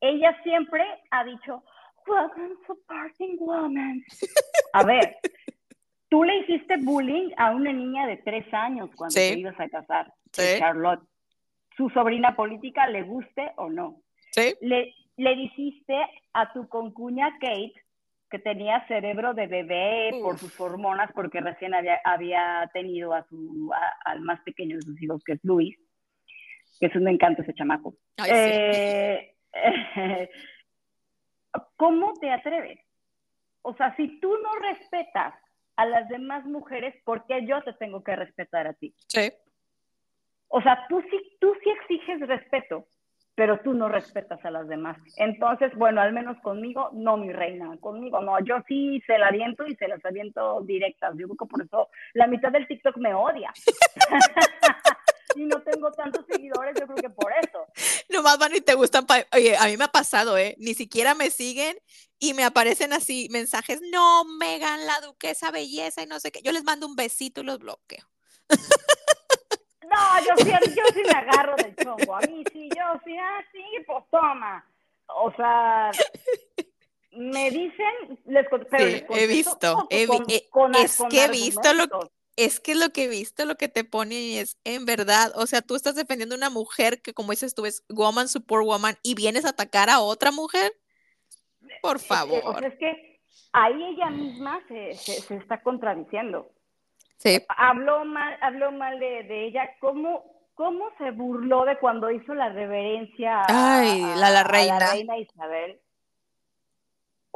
Ella siempre ha dicho, woman supporting woman. A ver, tú le hiciste bullying a una niña de tres años cuando Sí. te ibas a casar, Sí. Charlotte. Su sobrina política, le guste o no. Sí, Le, le dijiste a tu concuña Kate que tenía cerebro de bebé por sus hormonas porque recién había, había tenido a su a- al más pequeño de sus hijos que es Luis que es un encanto ese chamaco Ay, sí. *laughs* ¿cómo te atreves? o sea si tú no respetas a las demás mujeres, ¿por qué yo te tengo que respetar a ti? Sí. O sea, tú sí, tú sí exiges respeto, pero tú no respetas a las demás. Entonces, bueno, al menos conmigo, no, mi reina, conmigo no. Yo sí se la aviento y se las aviento directas. Yo creo que por eso la mitad del TikTok me odia. *laughs* y no tengo tantos seguidores, yo creo que por eso. Nomás van y te gustan. Oye, a mí me ha pasado, ¿eh? Ni siquiera me siguen y me aparecen así mensajes, no, Megan, la duquesa belleza y no sé qué. Yo les mando un besito y los bloqueo. No, yo sí, yo sí me agarro del chongo. A mí sí, yo sí, ah, sí, pues toma. O sea, me dicen, les, pero sí, he visto, he, con, eh, es que he visto lo es que lo que he visto, lo que te pone es en verdad, o sea, tú estás defendiendo a una mujer que como dices tú es woman support woman y vienes a atacar a otra mujer. Por favor. o sea, es que ahí ella misma se, se, se está contradiciendo. Sí. Habló mal, habló mal de, de ella. ¿Cómo, ¿Cómo se burló de cuando hizo la reverencia Ay, a, la, la reina. A la reina Isabel?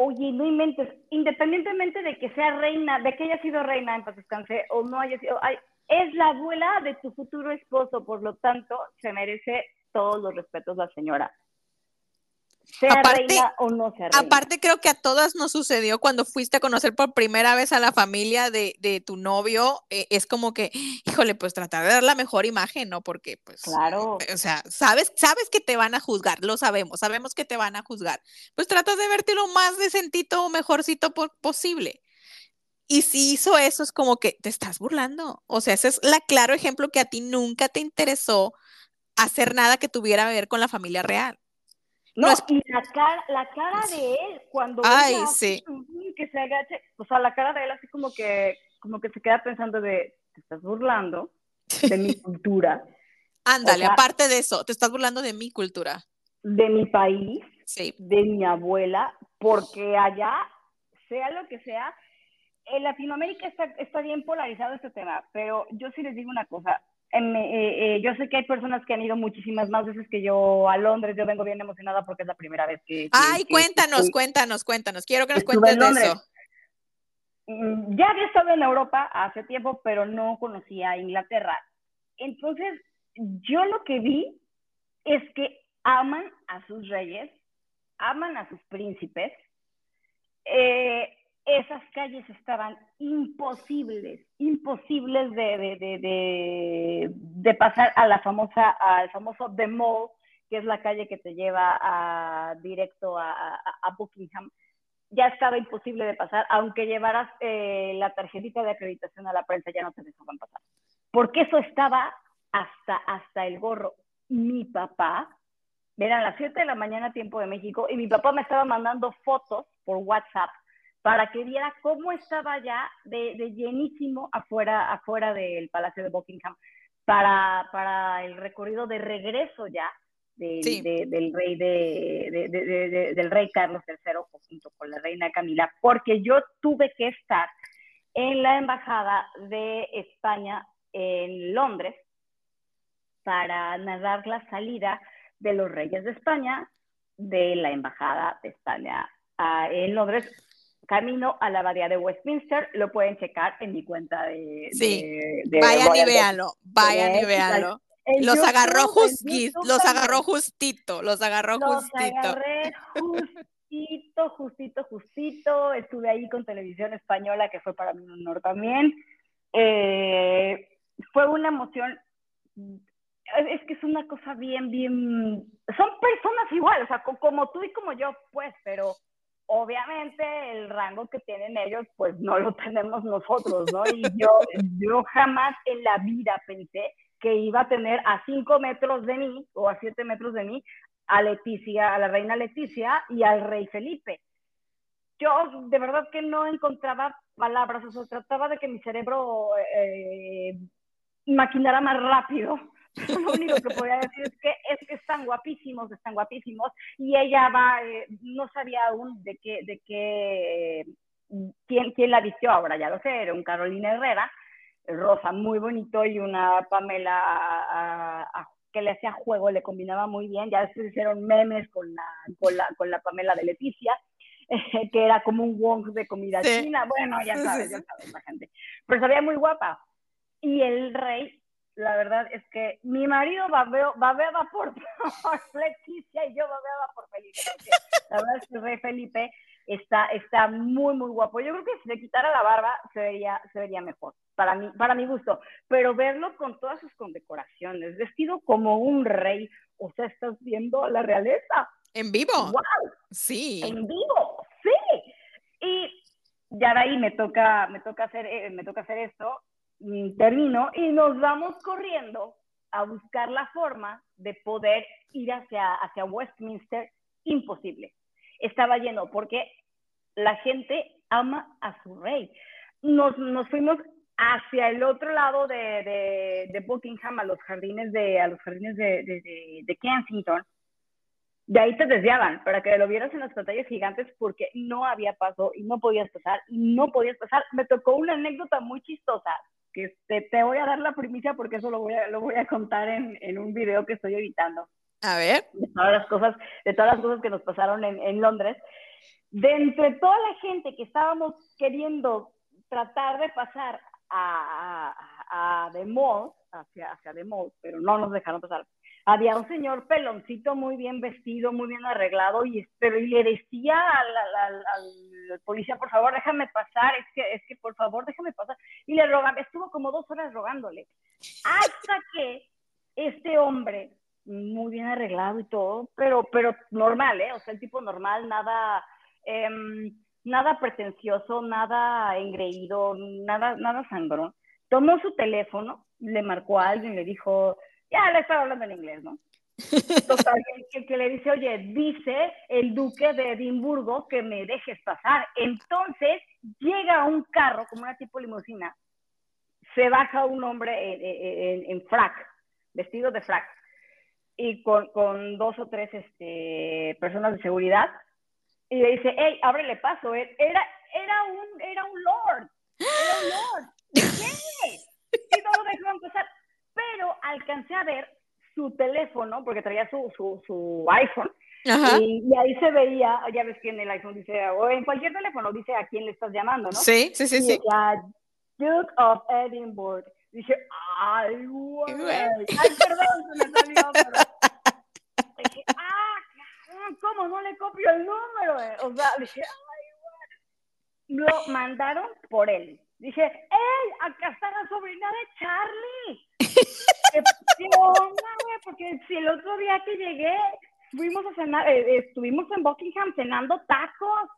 Oye, no inventes, independientemente de que sea reina, de que haya sido reina en paz descanse o no haya sido, ay, es la abuela de tu futuro esposo, por lo tanto, se merece todos los respetos la señora sea aparte, reina o no sea reina. Aparte, creo que a todas nos sucedió cuando fuiste a conocer por primera vez a la familia de, de tu novio. Eh, es como que, híjole, pues tratar de dar la mejor imagen, ¿no? Porque, pues, claro. o sea, sabes, sabes que te van a juzgar, lo sabemos, sabemos que te van a juzgar. Pues trata de verte lo más decentito o mejorcito posible. Y si hizo eso, es como que te estás burlando. O sea, ese es el claro ejemplo que a ti nunca te interesó hacer nada que tuviera que ver con la familia real. No, y la cara, la cara de él cuando Ay, sí. que se agache, o sea, la cara de él así como que, como que se queda pensando de, te estás burlando de mi *laughs* cultura. Ándale, o sea, aparte de eso, te estás burlando de mi cultura. De mi país, sí. de mi abuela, porque allá, sea lo que sea, en Latinoamérica está, está bien polarizado este tema, pero yo sí les digo una cosa, eh, eh, yo sé que hay personas que han ido muchísimas más veces que yo a Londres. Yo vengo bien emocionada porque es la primera vez que. que Ay, que, cuéntanos, que, cuéntanos, cuéntanos. Quiero que nos cuentes de eso. Mm, ya había estado en Europa hace tiempo, pero no conocía Inglaterra. Entonces, yo lo que vi es que aman a sus reyes, aman a sus príncipes. Eh, esas calles estaban imposibles, imposibles de, de, de, de, pasar a la famosa, al famoso The Mall, que es la calle que te lleva directo a, a, a Buckingham. Ya estaba imposible de pasar, aunque llevaras eh, la tarjetita de acreditación a la prensa, ya no te dejaban pasar. Porque eso estaba hasta, hasta el gorro. Mi papá, eran las 7 de la mañana, tiempo de México, y mi papá me estaba mandando fotos por WhatsApp para que viera cómo estaba ya de, de llenísimo afuera, afuera del Palacio de Buckingham para, para el recorrido de regreso ya del, Sí. de- del rey de, de- de- de- de- del rey Carlos III junto con la reina Camila, porque yo tuve que estar en la embajada de España en Londres para narrar la salida de los reyes de España de la embajada de España ah, en Londres camino a la abadía de Westminster, lo pueden checar en mi cuenta de, Sí. de, de Vayan y véanlo, vayan y Sí, véanlo. Los YouTube, agarró YouTube los agarró justito, los agarró Los justito. agarré justito, justito, justito. Estuve ahí con Televisión Española, que fue para mí un honor también. Eh, fue una emoción. Es que es una cosa bien, bien. Son personas iguales, o sea, co- como tú y como yo, pues, pero obviamente el rango que tienen ellos, pues no lo *laughs* tenemos nosotros, ¿no? Y *laughs* yo, yo jamás en la vida pensé que iba a tener a cinco metros de mí o a siete metros de mí a Leticia, a la reina Leticia y al rey Felipe. Yo de verdad que no encontraba palabras, o sea, trataba de que mi cerebro eh, maquinara más rápido. *laughs* Lo único que podía decir es que, es que están guapísimos, están guapísimos, y ella va, eh, no sabía aún de qué, de qué, quién, quién la vistió ahora, ya lo sé, era un Carolina Herrera, rosa muy bonito y una Pamela a, a, que le hacía juego, le combinaba muy bien, ya después hicieron memes con la, con la, con la Pamela de Leticia, *laughs* que era como un wong de comida china. Bueno, ya sabes, ya sabes la gente. Pero se veía muy guapa. Y el rey, la verdad es que mi marido babeaba por, *laughs* por Leticia y yo babeaba por Felipe. La verdad es que el rey Felipe está, está muy, muy guapo. Yo creo que si le quitara la barba se vería, se vería mejor, para mí, para mi gusto. Pero verlo con todas sus condecoraciones, vestido como un rey, o sea, estás viendo la realeza. En vivo. ¡Wow! Sí. En vivo, sí. Y ya de ahí me toca, me toca hacer, eh, me toca hacer esto, termino y nos vamos corriendo a buscar la forma de poder ir hacia, hacia Westminster. Imposible estaba lleno, porque la gente ama a su rey. Nos, nos fuimos hacia el otro lado de, de, Buckingham, a los jardines de, a los jardines de, de, Kensington. De ahí te desviaban para que lo vieras en las pantallas gigantes porque no había paso y no podías pasar y no podías pasar. Me tocó una anécdota muy chistosa que te, te voy a dar la primicia porque eso lo voy a, lo voy a contar en, en un video que estoy editando. A ver. De todas las cosas, de todas las cosas que nos pasaron en, en Londres. De entre toda la gente que estábamos queriendo tratar de pasar a, a, a The Mall, hacia, hacia The Mall, pero no nos dejaron pasar. Había un señor peloncito muy bien vestido, muy bien arreglado, y, pero, y le decía al, al, policía, por favor, déjame pasar, es que, es que por favor, déjame pasar. Y le rogaba, estuvo como dos horas rogándole. Hasta que este hombre muy bien arreglado y todo, pero, pero normal, ¿eh? O sea, el tipo normal, nada, em, nada pretencioso, nada engreído, nada, nada sangrón. Tomó su teléfono, le marcó a alguien, le dijo, ya le estaba hablando en inglés, ¿no? *laughs* Total, que, que, le dice, oye, dice el duque de Edimburgo que me dejes pasar. Entonces llega un carro, como una tipo limusina, se baja un hombre en, en, en frac, vestido de frac y con, con dos o tres este, personas de seguridad y le dice, hey, ábrele paso. Era, era, un, era un lord, era un lord. ¿Qué? Y no lo dejaron pasar. Pero alcancé a ver su teléfono, porque traía su, su, su iPhone, y, y, ahí se veía, ya ves que en el iPhone dice, o en cualquier teléfono dice a quién le estás llamando, ¿no? Sí, sí, sí. sí. Duke of Edinburgh. Dije, ay, güey. Ay, perdón, se me salió, pero. Dije, ah, ¿cómo no le copio el número? Eh? O sea, dije, ay, güey. Lo mandaron por él. Dije, ¡ey! Acá está la sobrina de Charlie. ¿Qué onda, güey? Porque si el otro día que llegué, fuimos a cenar, eh, estuvimos en Buckingham cenando tacos.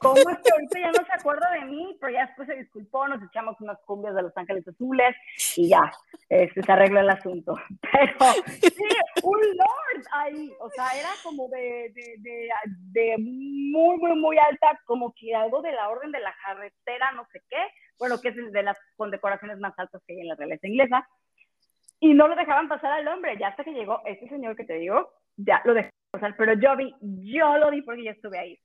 ¿Cómo es que ahorita ya no se acuerda de mí? Pero ya después se disculpó, nos echamos unas cumbias de Los Ángeles Azules y ya, este, se arregló el asunto. *laughs* Pero sí, un lord ahí, o sea, era como de, de, de, de, muy, muy, muy alta, como que algo de la orden de la carretera, no sé qué, bueno, que es de las condecoraciones más altas que hay en la realeza inglesa. Y no lo dejaban pasar al hombre, ya hasta que llegó este señor que te digo, ya lo dejaron pasar, pero yo vi, yo lo vi porque ya estuve ahí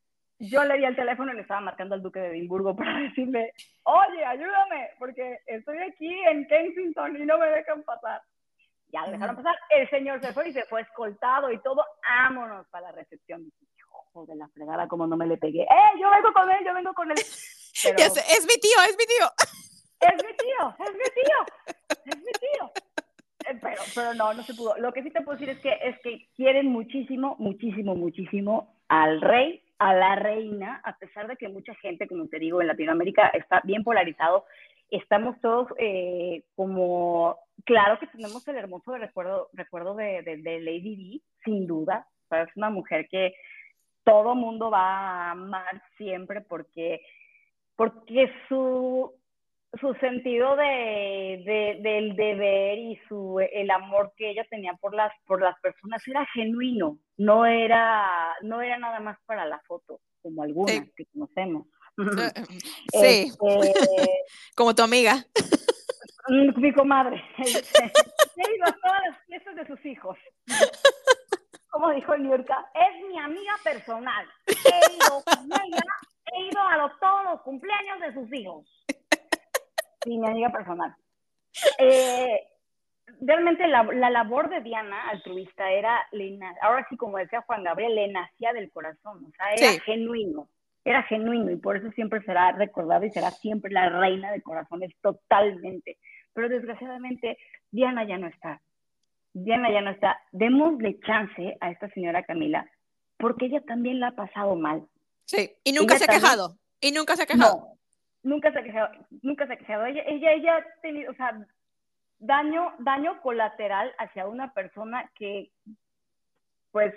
yo le di el teléfono y le estaba marcando al duque de Edimburgo *laughs* para decirle, oye, ayúdame, porque estoy aquí en Kensington y no me dejan pasar. Ya le dejaron pasar, el señor se fue y se fue escoltado y todo, vámonos para la recepción. Hijo de la fregada, como no me le pegué. ¡Eh, yo vengo con él, yo vengo con él! *laughs* Pero, es, mi tío, es mi tío. Es mi tío, es mi tío, es mi tío. Eh, pero, pero no, no se pudo. Lo que sí te puedo decir es que, es que quieren muchísimo, muchísimo, muchísimo al rey a la reina, a pesar de que mucha gente, como te digo, en Latinoamérica está bien polarizado, estamos todos eh, como, claro que tenemos el hermoso recuerdo, recuerdo de, de, Lady Di, sin duda, es una mujer que todo mundo va a amar siempre porque, porque su, su sentido de, del deber y su, el amor que ella tenía por las, por las personas era genuino, no era, no era nada más para la foto, como algunas que conocemos. *laughs* Sí, este, como tu amiga. Mm, mi comadre. He ido a todas las fiestas de sus hijos. Como dijo Niurka, es mi amiga personal. He ido con ella, he ido a los, todos los cumpleaños de sus hijos. Sí, mi amiga personal. Eh, realmente la, la, labor de Diana, altruista, era, ahora sí como decía Juan Gabriel, le nacía del corazón, o sea, era genuino. era genuino y por eso siempre será recordado y será siempre la reina de corazones totalmente. Pero desgraciadamente Diana ya no está. Diana ya no está. Démosle chance a esta señora Camila porque ella también la ha pasado mal. Sí, y nunca se ha quejado. Y nunca se ha quejado. Nunca se ha quejado, nunca se ha quejado. Ella, ella, ella ha tenido, o sea, daño, daño colateral hacia una persona que, pues,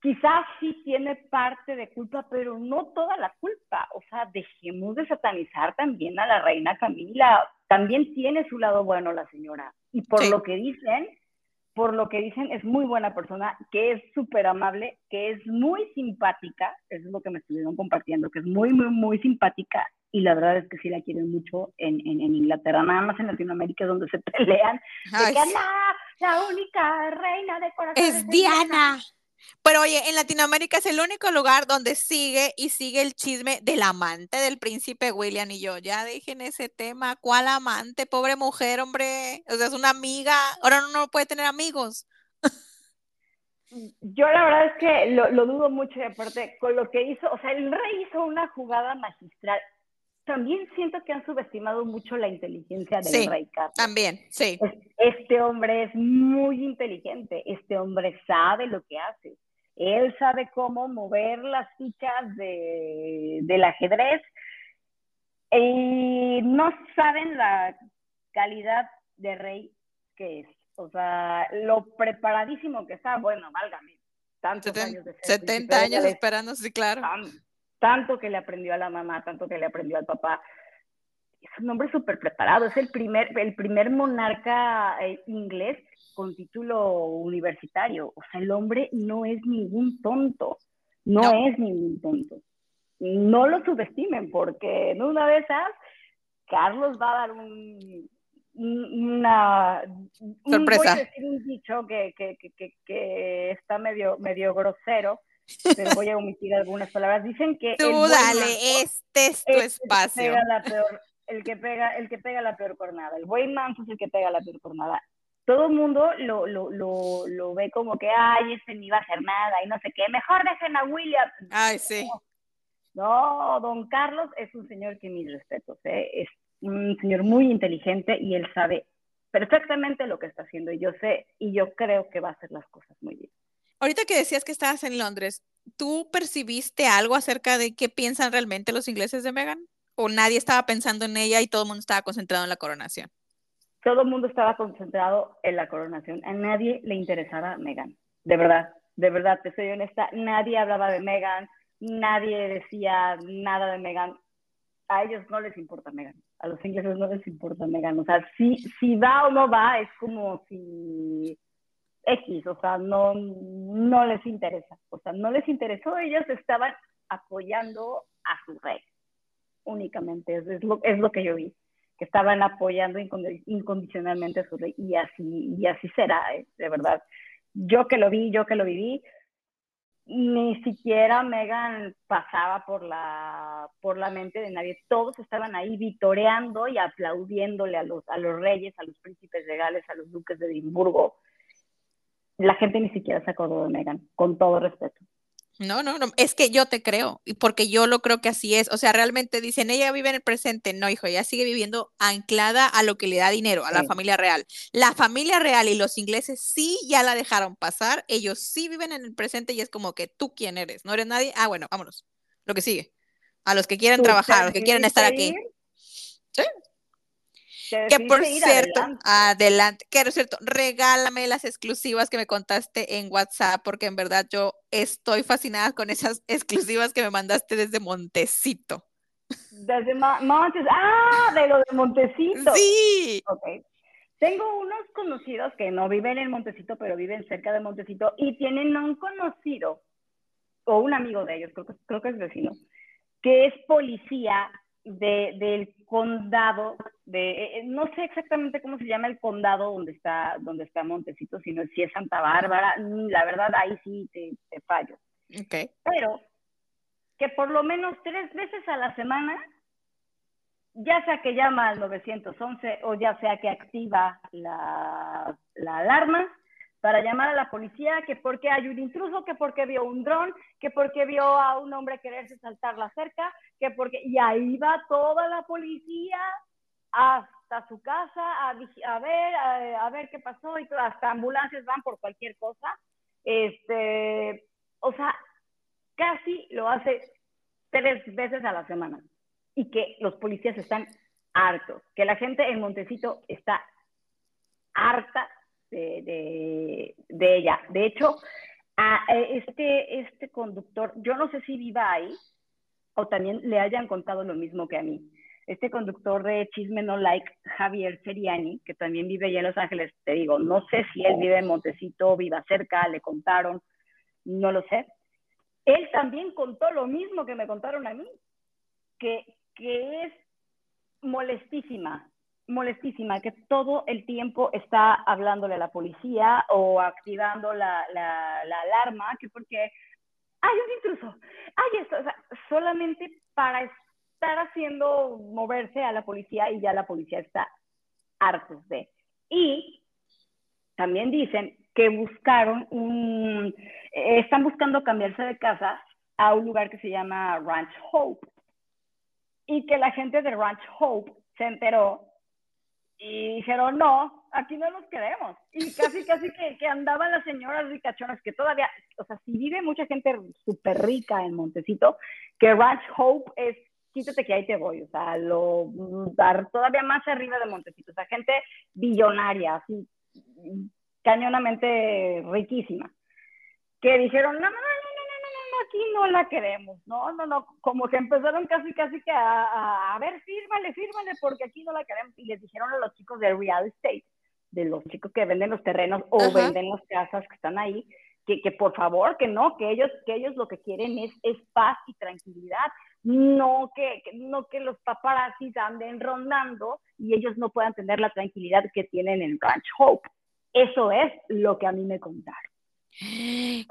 quizás sí tiene parte de culpa, pero no toda la culpa. O sea, dejemos de satanizar también a la reina Camila. También tiene su lado bueno la señora. Y por lo que dicen, por lo que dicen, es muy buena persona, que es súper amable, que es muy simpática. Eso es lo que me estuvieron compartiendo, que es muy, muy, muy simpática. Y la verdad es que sí la quieren mucho en, en, Inglaterra, nada más en Latinoamérica, donde se *laughs* pelean. de que, la, única reina de corazón. Es Diana. Pero oye, en Latinoamérica es el único lugar donde sigue y sigue el chisme del amante del príncipe William y yo. Ya dejen ese tema. ¿Cuál amante? Pobre mujer, hombre. O sea, es una amiga. Ahora no, no puede tener amigos. Yo la verdad es que lo, dudo mucho y aparte con lo que hizo, o sea, el rey hizo una jugada magistral. También siento que han subestimado mucho la inteligencia del rey Carlos. También, sí. Este hombre es muy inteligente, este hombre sabe lo que hace él sabe cómo mover las fichas de, del ajedrez y no saben la calidad de rey que es. O sea, lo preparadísimo que está, bueno, válgame. Tantos años de 70 años esperando, sí, claro. Tanto, que le aprendió a la mamá, tanto que le aprendió al papá. Es un hombre súper preparado, es el primer, el primer monarca eh, inglés con título universitario. O sea, el hombre no es ningún tonto, no, es ningún tonto. No lo subestimen porque en una de esas, Carlos va a dar un, una sorpresa. decir un dicho que, que, que, que, está medio, medio grosero, pero voy a omitir algunas palabras. Dicen que. Tú dale, este es tu espacio. El que, pega el que pega la peor cornada. El buen manso es el que pega la peor cornada todo el mundo lo, lo, lo, lo, ve como que, ay, este ni va a hacer nada y no sé qué, mejor dejen a William. Ay, sí. No, don Carlos es un señor que mis respetos, ¿eh? es un señor muy inteligente y él sabe perfectamente lo que está haciendo y yo sé y yo creo que va a hacer las cosas muy bien. Ahorita que decías que estabas en Londres, ¿tú percibiste algo acerca de qué piensan realmente los ingleses de Meghan? ¿O nadie estaba pensando en ella y todo el mundo estaba concentrado en la coronación? todo el mundo estaba concentrado en la coronación. A nadie le interesaba Meghan. De verdad, de verdad, te soy honesta. Nadie hablaba de Meghan, nadie decía nada de Meghan. A ellos no les importa Meghan. A los ingleses no les importa Meghan. O sea, si, si va o no va, es como si X, o sea, no, no les interesa. O sea, no les interesó. Ellos estaban apoyando a su rey. Únicamente, es, lo, es lo que yo vi que estaban apoyando incondicionalmente a su rey y así, y así será, ¿eh? de verdad. Yo que lo vi, yo que lo viví, ni siquiera Megan pasaba por la, por la mente de nadie. Todos estaban ahí vitoreando y aplaudiéndole a los, a los reyes, a los príncipes regales, a los duques de Edimburgo. La gente ni siquiera se acordó de Megan, con todo respeto. No, no, no, es que yo te creo, y porque yo lo creo que así es. O sea, realmente dicen, ella vive en el presente. No, hijo, ella sigue viviendo anclada a lo que le da dinero, a la familia real. La familia real y los ingleses sí ya la dejaron pasar. Ellos sí viven en el presente y es como que tú quién eres, no eres nadie. Ah, bueno, vámonos. Lo que sigue. A los que quieren trabajar, a los que quieren estar aquí. Sí, que por cierto, adelante. que por cierto, regálame las exclusivas que me contaste en WhatsApp, porque en verdad yo estoy fascinada con esas *laughs* exclusivas que me mandaste desde Montecito. Desde Montes, ah, de lo de Montecito. Sí. Ok. Tengo unos conocidos que no viven en Montecito, pero viven cerca de Montecito y tienen un conocido, o un amigo de ellos, creo que, creo que es vecino, que es policía de, del condado de, eh, eh, no sé exactamente cómo se llama el condado donde está, donde está Montecito, sino si es Santa Bárbara, mm, la verdad ahí sí te, te fallo. Okay. Pero que por lo menos tres veces a la semana, ya sea que llama al 911 o ya sea que activa la, la alarma, para llamar a la policía, que porque hay un intruso, que porque vio un dron, que porque vio a un hombre quererse saltar la cerca, que porque... Y ahí va toda la policía hasta su casa a, a ver, a, ver qué pasó y hasta ambulancias van por cualquier cosa. Este, o sea, casi lo hace tres veces a la semana y que los policías están hartos, que la gente en Montecito está harta de, ella. De hecho, a este, este conductor, yo no sé si viva ahí o también le hayan contado lo mismo que a mí. Este conductor de Chisme No Like, Javier Seriani, que también vive allá en Los Ángeles, te digo, no sé si él vive en Montecito, viva cerca, le contaron, no lo sé. Él también contó lo mismo que me contaron a mí, que, que es molestísima molestísima, que todo el tiempo está hablándole a la policía o activando la, la, alarma, que porque hay un intruso, hay esto, o sea, solamente para estar haciendo moverse a la policía y ya la policía está hartos de. Y también dicen que buscaron un, están buscando cambiarse de casa a un lugar que se llama Ranch Hope y que la gente de Ranch Hope se enteró y dijeron, no, aquí no nos queremos. Y casi, casi que, que andaban las señoras ricachonas, que todavía, o sea, si vive mucha gente súper rica en Montecito, que Ranch Hope es, quítate que ahí te voy, o sea, lo, dar todavía más arriba de Montecito, o sea, gente billonaria, así, cañonamente riquísima, que dijeron, no, no, aquí no la queremos, no, no, no, como que empezaron casi, casi que a, a, ver, fírmale, fírmale, porque aquí no la queremos, y les dijeron a los chicos de real estate, de los chicos que venden los terrenos o venden las casas que están ahí, que, que, por favor, que no, que ellos, que ellos lo que quieren es, es paz y tranquilidad, no que, no que los paparazzis anden rondando y ellos no puedan tener la tranquilidad que tienen en Ranch Hope. Eso es lo que a mí me contaron. ¿Qué,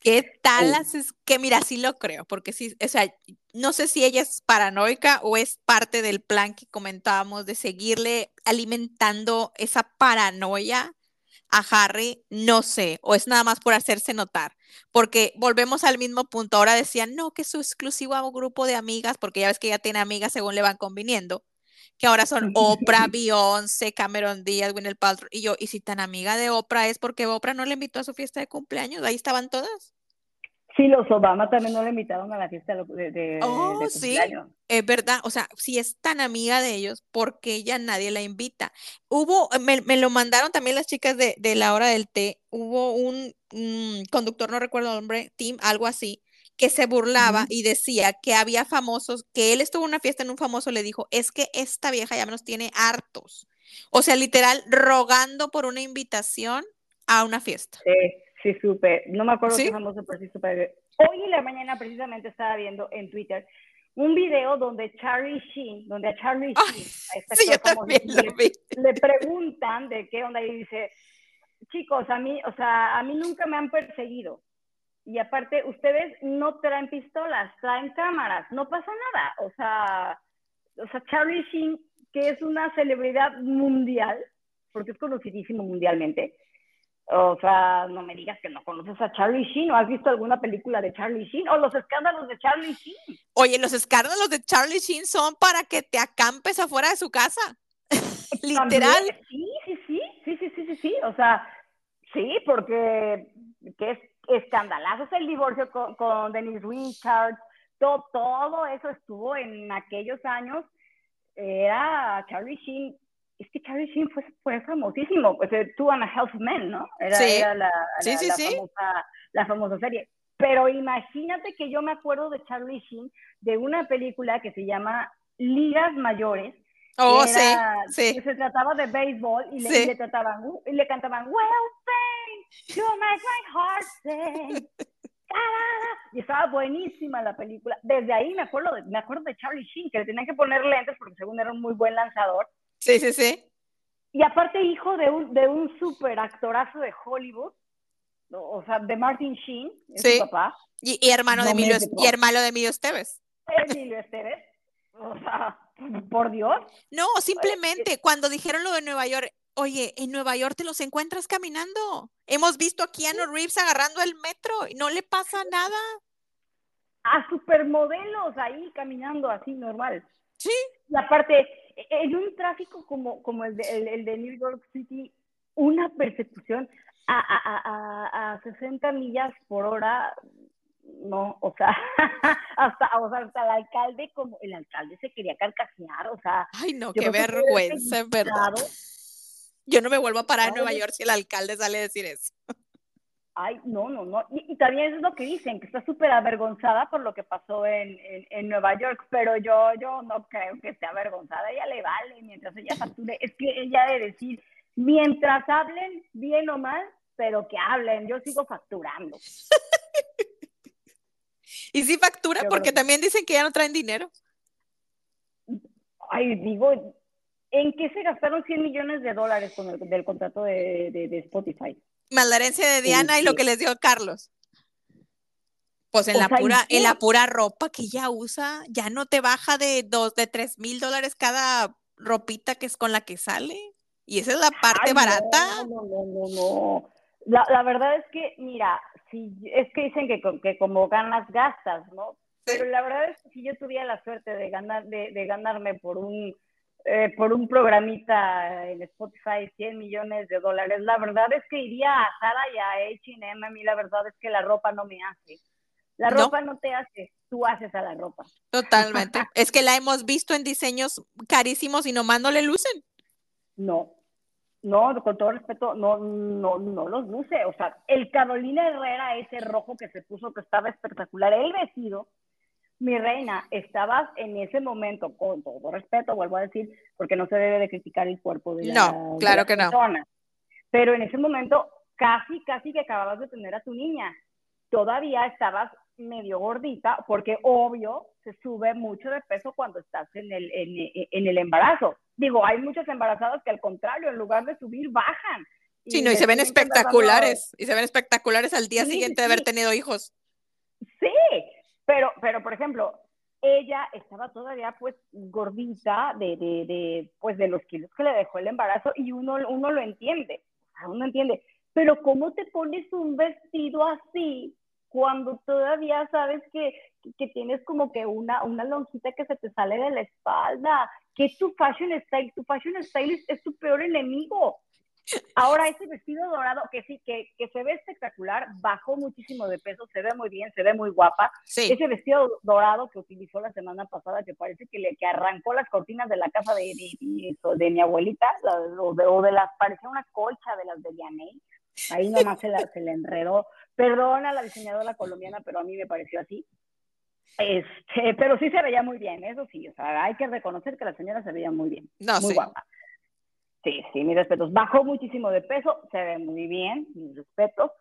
¿Qué tal haces? Que mira, sí lo creo, porque sí, o sea, no sé si ella es paranoica o es parte del plan que comentábamos de seguirle alimentando esa paranoia a Harry, no sé, o es nada más por hacerse notar, porque volvemos al mismo punto, ahora decían, no, que es su exclusivo grupo de amigas, porque ya ves que ella tiene amigas según le van conviniendo, que ahora son *laughs* Oprah, Beyoncé, Cameron Díaz, Winnie Paltrow, y yo, y si tan amiga de Oprah es porque Oprah no le invitó a su fiesta de cumpleaños, ahí estaban todas. Sí, los Obama también no le invitaron a la fiesta de, de, oh, sí, es verdad, o sea, si es tan amiga de ellos, ¿por qué ya nadie la invita? Hubo, me, me lo mandaron también las chicas de, de, la hora del té, hubo un, un conductor, no recuerdo el nombre, Tim, algo así, que se burlaba y decía que había famosos, que él estuvo en una fiesta en un famoso, le dijo, es que esta vieja ya nos tiene hartos. O sea, literal, rogando por una invitación a una fiesta. Sí, sí, supe. No me acuerdo qué famoso, pero sí supe. Hoy en la mañana precisamente estaba viendo en Twitter un video donde Charlie Sheen, donde a Charlie Sheen, le, preguntan de qué onda y dice, chicos, a mí, o sea, a mí nunca me han perseguido. Y aparte, ustedes no traen pistolas, traen cámaras, no pasa nada. O sea, o sea, Charlie Sheen, que es una celebridad mundial, porque es conocidísimo mundialmente. O sea, no me digas que no conoces a Charlie Sheen o has visto alguna película de Charlie Sheen o los escándalos de Charlie Sheen. Oye, los escándalos de Charlie Sheen son para que te acampes afuera de su casa. *laughs* Literal. Sí, sí, sí, sí, sí, sí, sí, sí. O sea, sí, porque que es escandalazos, el divorcio con, con Denise Richards, todo, todo eso estuvo en aquellos años. Era Charlie Sheen, es que Charlie Sheen fue, fue famosísimo, pues Two and a Half Men, ¿no? Era, era la, Famosa, la famosa serie. Pero imagínate que yo me acuerdo de Charlie Sheen de una película que se llama Ligas Mayores, Oh, sí, sí. Que se trataba de béisbol y le, le, trataban, y le cantaban, Well, you make my heart sing. Y estaba buenísima la película. Desde ahí me acuerdo, de, me acuerdo de Charlie Sheen, que le tenían que poner lentes porque según era un muy buen lanzador. Sí, sí, sí. Y aparte hijo de un, de un super actorazo de Hollywood, o sea, de Martin Sheen, su papá. Y, y hermano de Emilio, y hermano de Emilio Esteves. Emilio Esteves. O sea, por Dios. No, simplemente cuando dijeron lo de Nueva York, Oye, en Nueva York te los encuentras caminando. Hemos visto a Keanu Reeves agarrando el metro y no le pasa nada. A supermodelos ahí caminando así normal. Sí. Y aparte, e, en un tráfico como, como el, de, el, de New York City, una persecución a, a, a, a 60 millas por hora, no, o sea, *laughs* hasta, o sea, hasta el alcalde, como el alcalde se quería carcajear, o sea. Ay, no, qué vergüenza, en verdad. Yo no me vuelvo a parar en Nueva York si el alcalde sale a decir eso. Ay, no, no, no. Y, también es lo que dicen, que está súper avergonzada por lo que pasó en, en, Nueva York, pero yo, yo no creo que esté avergonzada. Ella le vale mientras ella facture. Es que ella debe decir, mientras hablen, bien o mal, pero que hablen, yo sigo facturando. *laughs* y sí factura, porque también dicen que ya no traen dinero. Ay, digo, ¿En qué se gastaron 100 millones de dólares con el del contrato de, de, Spotify? Más la herencia de Diana y lo que les dio Carlos. Pues en la pura, en, la pura ropa que ella usa, ya no te baja de dos, de tres mil dólares cada ropita que es con la que sale. Y esa es la parte barata. No, no, no, no. La, la, verdad es que, mira, si, es que dicen que, que como ganas, gastas, ¿no? Pero la verdad es que si yo tuviera la suerte de ganar, de, de ganarme por un eh, por un programita en Spotify 100 millones de dólares. La verdad es que iría a Zara y a H&M. A mí la verdad es que la ropa no me hace. La ropa no, te hace, tú haces a la ropa. Totalmente. *laughs* es que la hemos visto en diseños carísimos y nomás no le lucen. No, no, con todo respeto, no, no, no los luce. O sea, el Carolina Herrera, ese rojo que se puso que estaba espectacular, el vestido mi reina, estabas en ese momento, con todo respeto, vuelvo a decir, porque no se debe de criticar el cuerpo de la, no, claro que persona. No. Pero en ese momento, casi, casi que acababas de tener a tu niña. Todavía estabas medio gordita, porque obvio se sube mucho de peso cuando estás en el, en, el embarazo. Digo, hay muchas embarazadas que al contrario, en lugar de subir, bajan. Sí, no, y se ven espectaculares, y se ven espectaculares al día siguiente de haber tenido hijos. Sí, pero, pero, por ejemplo, ella estaba todavía pues gordita de, de, de, pues, de los kilos que le dejó el embarazo y uno, uno lo entiende, uno entiende. Pero ¿cómo te pones un vestido así cuando todavía sabes que, que tienes como que una, una lonjita que se te sale de la espalda? Que es tu fashion style, tu fashion style es tu peor enemigo. Ahora, ese vestido dorado, que sí, que, que, se ve espectacular, bajó muchísimo de peso, se ve muy bien, se ve muy guapa. Ese vestido dorado que utilizó la semana pasada, que parece que le que arrancó las cortinas de la casa de, de, de, mi abuelita, o, de, o de, las, parecía una colcha de las de Dianey. Ahí nomás se, la, se le enredó. Perdona a la diseñadora colombiana, pero a mí me pareció así. Este, pero sí se veía muy bien, eso sí, o sea, hay que reconocer que la señora se veía muy bien, no, muy guapa. Sí, sí, mis respetos. Bajó muchísimo de peso, se ve muy bien, mis respetos.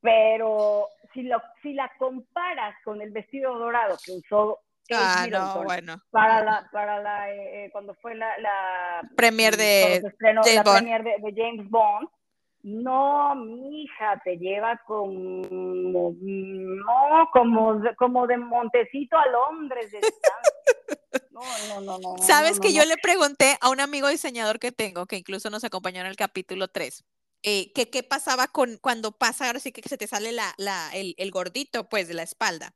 Pero si, lo, si la comparas con el vestido dorado que usó ah, no, bueno. para la, para la eh, eh, cuando fue la, la premier de, la premier de, James Bond, no, mi hija, te lleva como, no, como, como de Montecito a Londres de No, no, no, no. Sabes que yo le pregunté a un amigo diseñador que tengo, que incluso nos acompañó en el capítulo 3, eh, que qué pasaba con cuando pasa, ahora sí que se te sale la, la, el, el gordito, pues, de la espalda.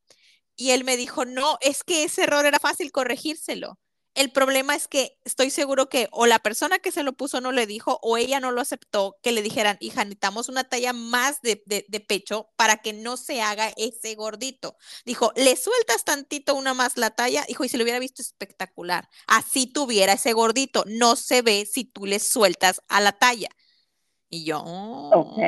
Y él me dijo, no, es que ese error era fácil corregírselo. El problema es que estoy seguro que o la persona que se lo puso no le dijo o ella no lo aceptó, que le dijeran, hija, necesitamos una talla más de, pecho para que no se haga ese gordito. Dijo, le sueltas tantito una más la talla, dijo, y si lo hubiera visto espectacular. Así tuviera ese gordito, no se ve si tú le sueltas a la talla. Y yo, ok.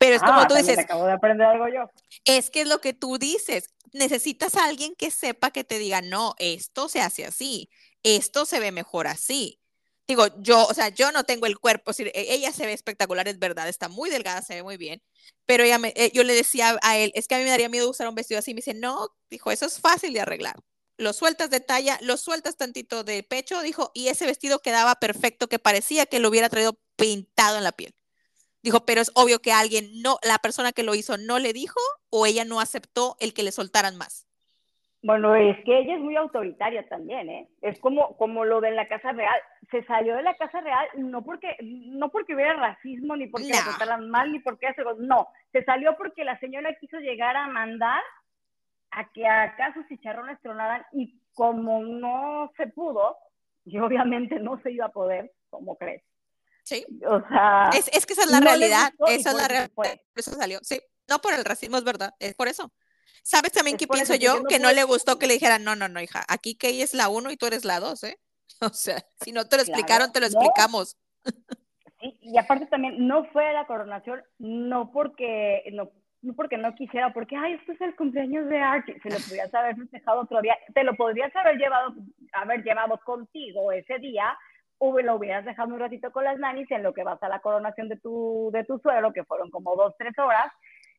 Pero es como ah, tú dices. Acabo de aprender algo yo. Es que es lo que tú dices. Necesitas a alguien que sepa que te diga, no, esto se hace así, esto se ve mejor así. Digo, yo, o sea, yo no tengo el cuerpo, e, ella se ve espectacular, es verdad, está muy delgada, se ve muy bien, pero ella me, eh, yo le decía a él, es que a mí me daría miedo usar un vestido así, me dice, no, dijo, eso es fácil de arreglar. Lo sueltas de talla, lo sueltas tantito de pecho, dijo, y ese vestido quedaba perfecto, que parecía que lo hubiera traído pintado en la piel. Dijo, pero es obvio que alguien no, la persona que lo hizo no le dijo o ella no aceptó el que le soltaran más. Bueno, es que ella es muy autoritaria también, ¿eh? Es como, como lo de la Casa Real. se salió de la Casa Real no porque, no porque hubiera racismo, ni porque la trataran mal, ni porque eso, no, se salió porque la señora quiso llegar a mandar a que acá sus chicharrones tronaran y como no se pudo, y obviamente no se iba a poder, como crees? Sí. O sea. Es, es que esa es la realidad. Esa es la realidad. Por eso salió. Sí. No por el racismo, es verdad. Es por eso. ¿Sabes también qué pienso yo? que no le gustó que le *laughs* dijeran, no, no, no, hija, aquí que es la uno y tú eres la dos, ¿eh? *laughs* O sea, si no te lo explicaron, te lo explicamos. Sí, y aparte también no fue a la coronación, no porque no, no porque no quisiera, porque, ay, esto es el cumpleaños de Archie, se lo *laughs* podrías haber festejado otro día, te lo podrías haber llevado, haber llevado contigo ese día, lo hubieras dejado un ratito con las nanis en lo que vas a la coronación de tu, de tu suegro, que fueron como dos, tres horas,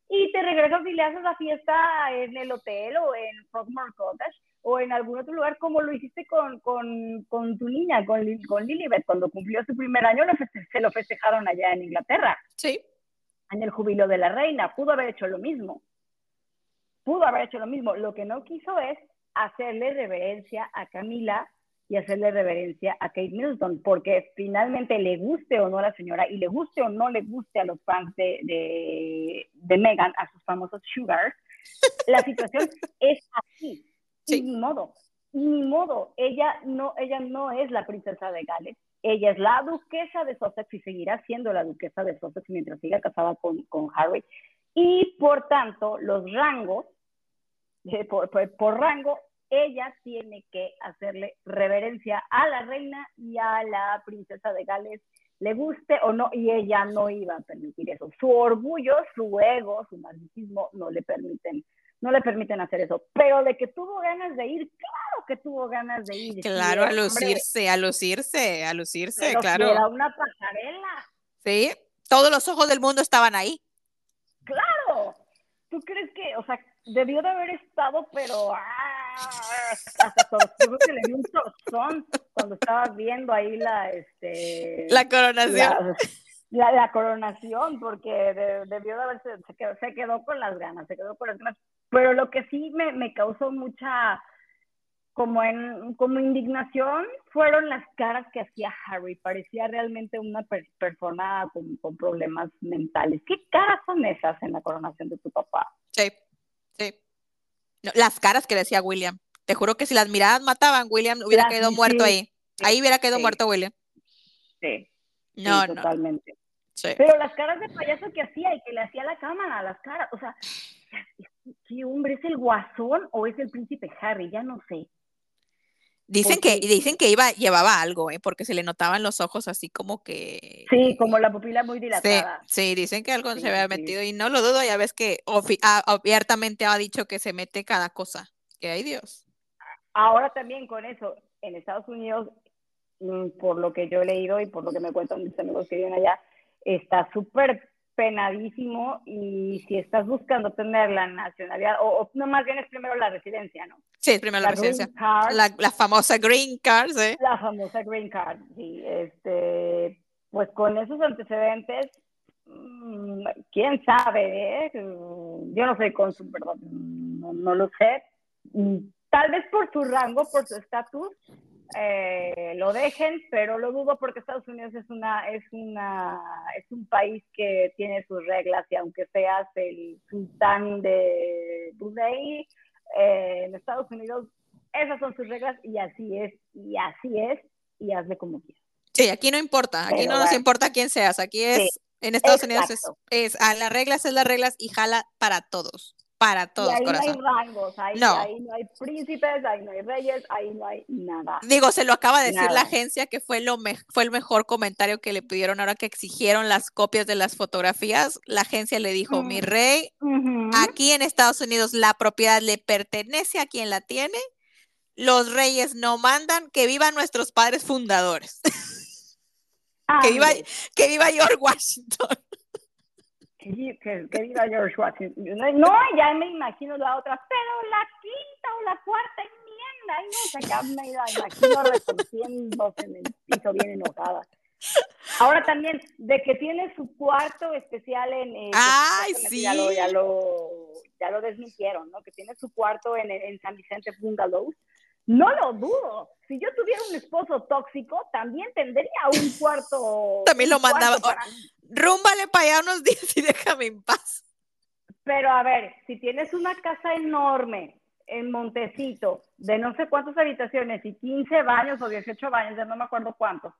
y te regresas y le haces la fiesta en el hotel o en Frogmore Cottage o en algún otro lugar como lo hiciste con, con, con tu niña, con, con Lilibet, cuando cumplió su primer año se lo festejaron allá en Inglaterra. Sí. En el jubilo de la reina, pudo haber hecho lo mismo. Pudo haber hecho lo mismo. Lo que no quiso es hacerle reverencia a Camila y hacerle reverencia a Kate Middleton, porque finalmente le guste o no a la señora y le guste o no le guste a los fans de, de, de Meghan, a sus famosos sugars, la situación *laughs* es así. Y ni modo, ni modo, ella no, ella no es la princesa de Gales, ella es la duquesa de Sussex y seguirá siendo la duquesa de Sussex mientras siga casada con, con Harry. Y por tanto, los rangos, eh, por, por, rango, ella tiene que hacerle reverencia a la reina y a la princesa de Gales, le guste o no, y ella no iba a permitir eso. Su orgullo, su ego, su narcisismo no le permiten, no le permiten hacer eso. Pero de que tuvo ganas de ir, claro que tuvo ganas de ir. Claro, a lucirse, a lucirse, a lucirse, claro. Era una pasarela. Sí, todos los ojos del mundo estaban ahí. Claro. ¿Tú crees que, o sea, debió de haber estado, pero ah, hasta creo que le dio un torzón cuando estaba viendo ahí la, este, la coronación. La, la, coronación, porque debió de haberse, se quedó, se quedó con las ganas, se quedó con las ganas. Pero lo que sí me, me causó mucha, como en como indignación fueron las caras que hacía Harry. Parecía realmente una persona con, con, problemas mentales. ¿Qué caras son esas en la coronación de tu papá? Sí, sí. las caras que decía William. Te juro que si las miradas mataban, William hubiera quedado muerto ahí. ahí hubiera quedado muerto William. Sí. No, no. Totalmente. Pero las caras de payaso que hacía y que le hacía la cámara, las caras, o sea, ¿qué hombre es el guasón o es el príncipe Harry? Ya no sé. Dicen que, dicen que iba, llevaba algo, ¿eh? porque se le notaban los ojos así como que. Sí, como la pupila muy dilatada. Sí, dicen que algo se había metido y no lo dudo, ya ves que abiertamente ha dicho que se mete cada cosa. Que hay Dios. Ahora también con eso, en Estados Unidos, mm, por lo que yo he leído y por lo que me cuentan mis amigos que viven allá, está súper penadísimo y si estás buscando tener la nacionalidad, o, no más bien es primero la residencia, ¿no? Sí, es primero la, residencia. la, famosa green card. La famosa green card, sí. Este, pues con esos antecedentes, mm, quién sabe, ¿eh? Yo no soy cónsul, perdón, no, no lo sé. Mm, tal vez por su rango, por su estatus, eh, lo dejen, pero lo dudo porque Estados Unidos es una es una es un país que tiene sus reglas y aunque seas el sultán de Brunei eh, en Estados Unidos esas son sus reglas y así es y así es y hazle como quieras. Sí, aquí no importa, aquí no nos importa quién seas, aquí es en Estados Unidos es, es a las reglas es las reglas y jala para todos para todos. ahí no hay rangos, ahí no. hay príncipes, ahí no hay reyes, ahí no hay nada. Digo, se lo acaba de decir la agencia que fue, lo fue el mejor comentario que le pidieron ahora que exigieron las copias de las fotografías. La agencia le dijo, mi rey, aquí en Estados Unidos la propiedad le pertenece a quien la tiene. Los reyes no mandan, que vivan nuestros padres fundadores. *laughs* que, viva, que viva George Washington que, que, diga George Washington. No, ya me imagino la otra, pero la quinta o la cuarta enmienda, y no sé qué me imagino retorciéndose en el piso bien enojada. Ahora también, de que tiene su cuarto especial en... Eh, ¡Ay, sí! Ya lo, ya lo, ya lo, desmintieron, ¿no? Que tiene su cuarto en, en San Vicente Bungalows, No lo dudo. Si yo tuviera un esposo tóxico, también tendría un *laughs* cuarto. También lo mandaba. para- Rúmbale para allá unos días y déjame en paz. Pero a ver, si tienes una casa enorme en Montecito, de no sé cuántas habitaciones y 15 baños o 18 baños, ya no me acuerdo cuántos,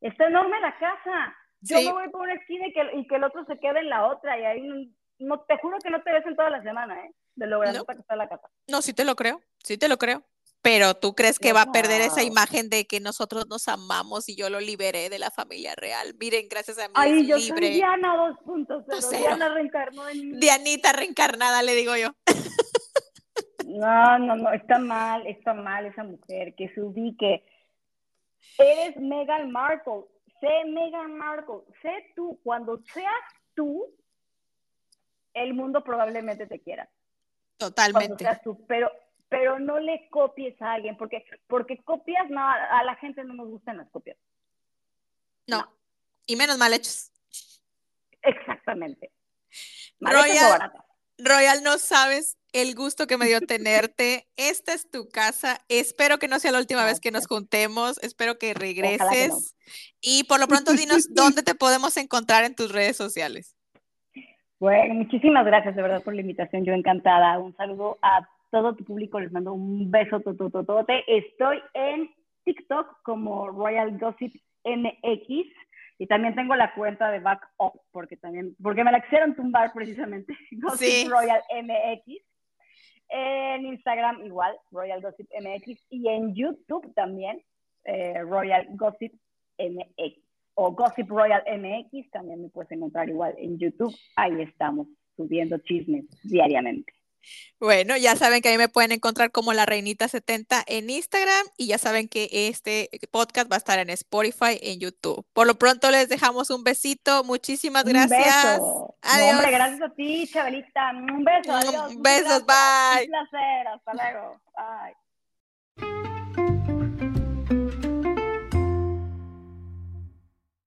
está enorme la casa. Yo Sí. me voy por una esquina y que, y que el otro se quede en la otra y ahí no, te juro que no te ves en toda la semana, ¿eh? De lo grandota que está la casa. No, sí te lo creo, sí te lo creo. Pero tú crees que va a perder esa imagen de que nosotros nos amamos y yo lo liberé de la familia real. Miren, gracias a mí Ay, es yo soy libre. Diana 2.0, cero. Diana reencarnó en mí. Dianita reencarnada, le digo yo. No, no, no, está mal, está mal esa mujer, que se ubique. Eres Meghan Markle, sé Meghan Markle, sé tú, cuando seas tú, el mundo probablemente te quiera. Cuando Totalmente. seas tú, pero, pero no le copies a alguien, porque, porque copias, no, a la gente no nos gustan las copias. No. Y menos mal hechos. Exactamente. Mal Royal. Royal, no sabes el gusto que me dio tenerte. *laughs* Esta es tu casa. Espero que no sea la última vez que nos juntemos. Espero que Ojalá que no. regreses. Y por lo pronto, dinos *laughs* dónde te podemos encontrar en tus redes sociales. Bueno, muchísimas gracias de verdad por la invitación. Yo encantada. Un saludo a todo tu público. Les mando un beso totototote. Estoy en TikTok como Royal Gossip MX y también tengo la cuenta de Back Up porque también porque me la quisieron tumbar precisamente *laughs* Gossip Sí. Royal MX. En Instagram igual Royal Gossip MX y en YouTube también eh, Royal Gossip MX o Gossip Royal MX, también me puedes encontrar igual en YouTube. Ahí estamos subiendo chismes diariamente. Bueno, ya saben que a mí me pueden encontrar como la Reinita 70 en Instagram y ya saben que este podcast va a estar en Spotify, en YouTube. Por lo pronto les dejamos un besito. Muchísimas Un gracias. beso. No, Adiós. hombre, gracias a ti, Chabelita. Un beso. Mm, Adiós. besos, Muchas gracias. bye. Un placer. Hasta luego. Bye.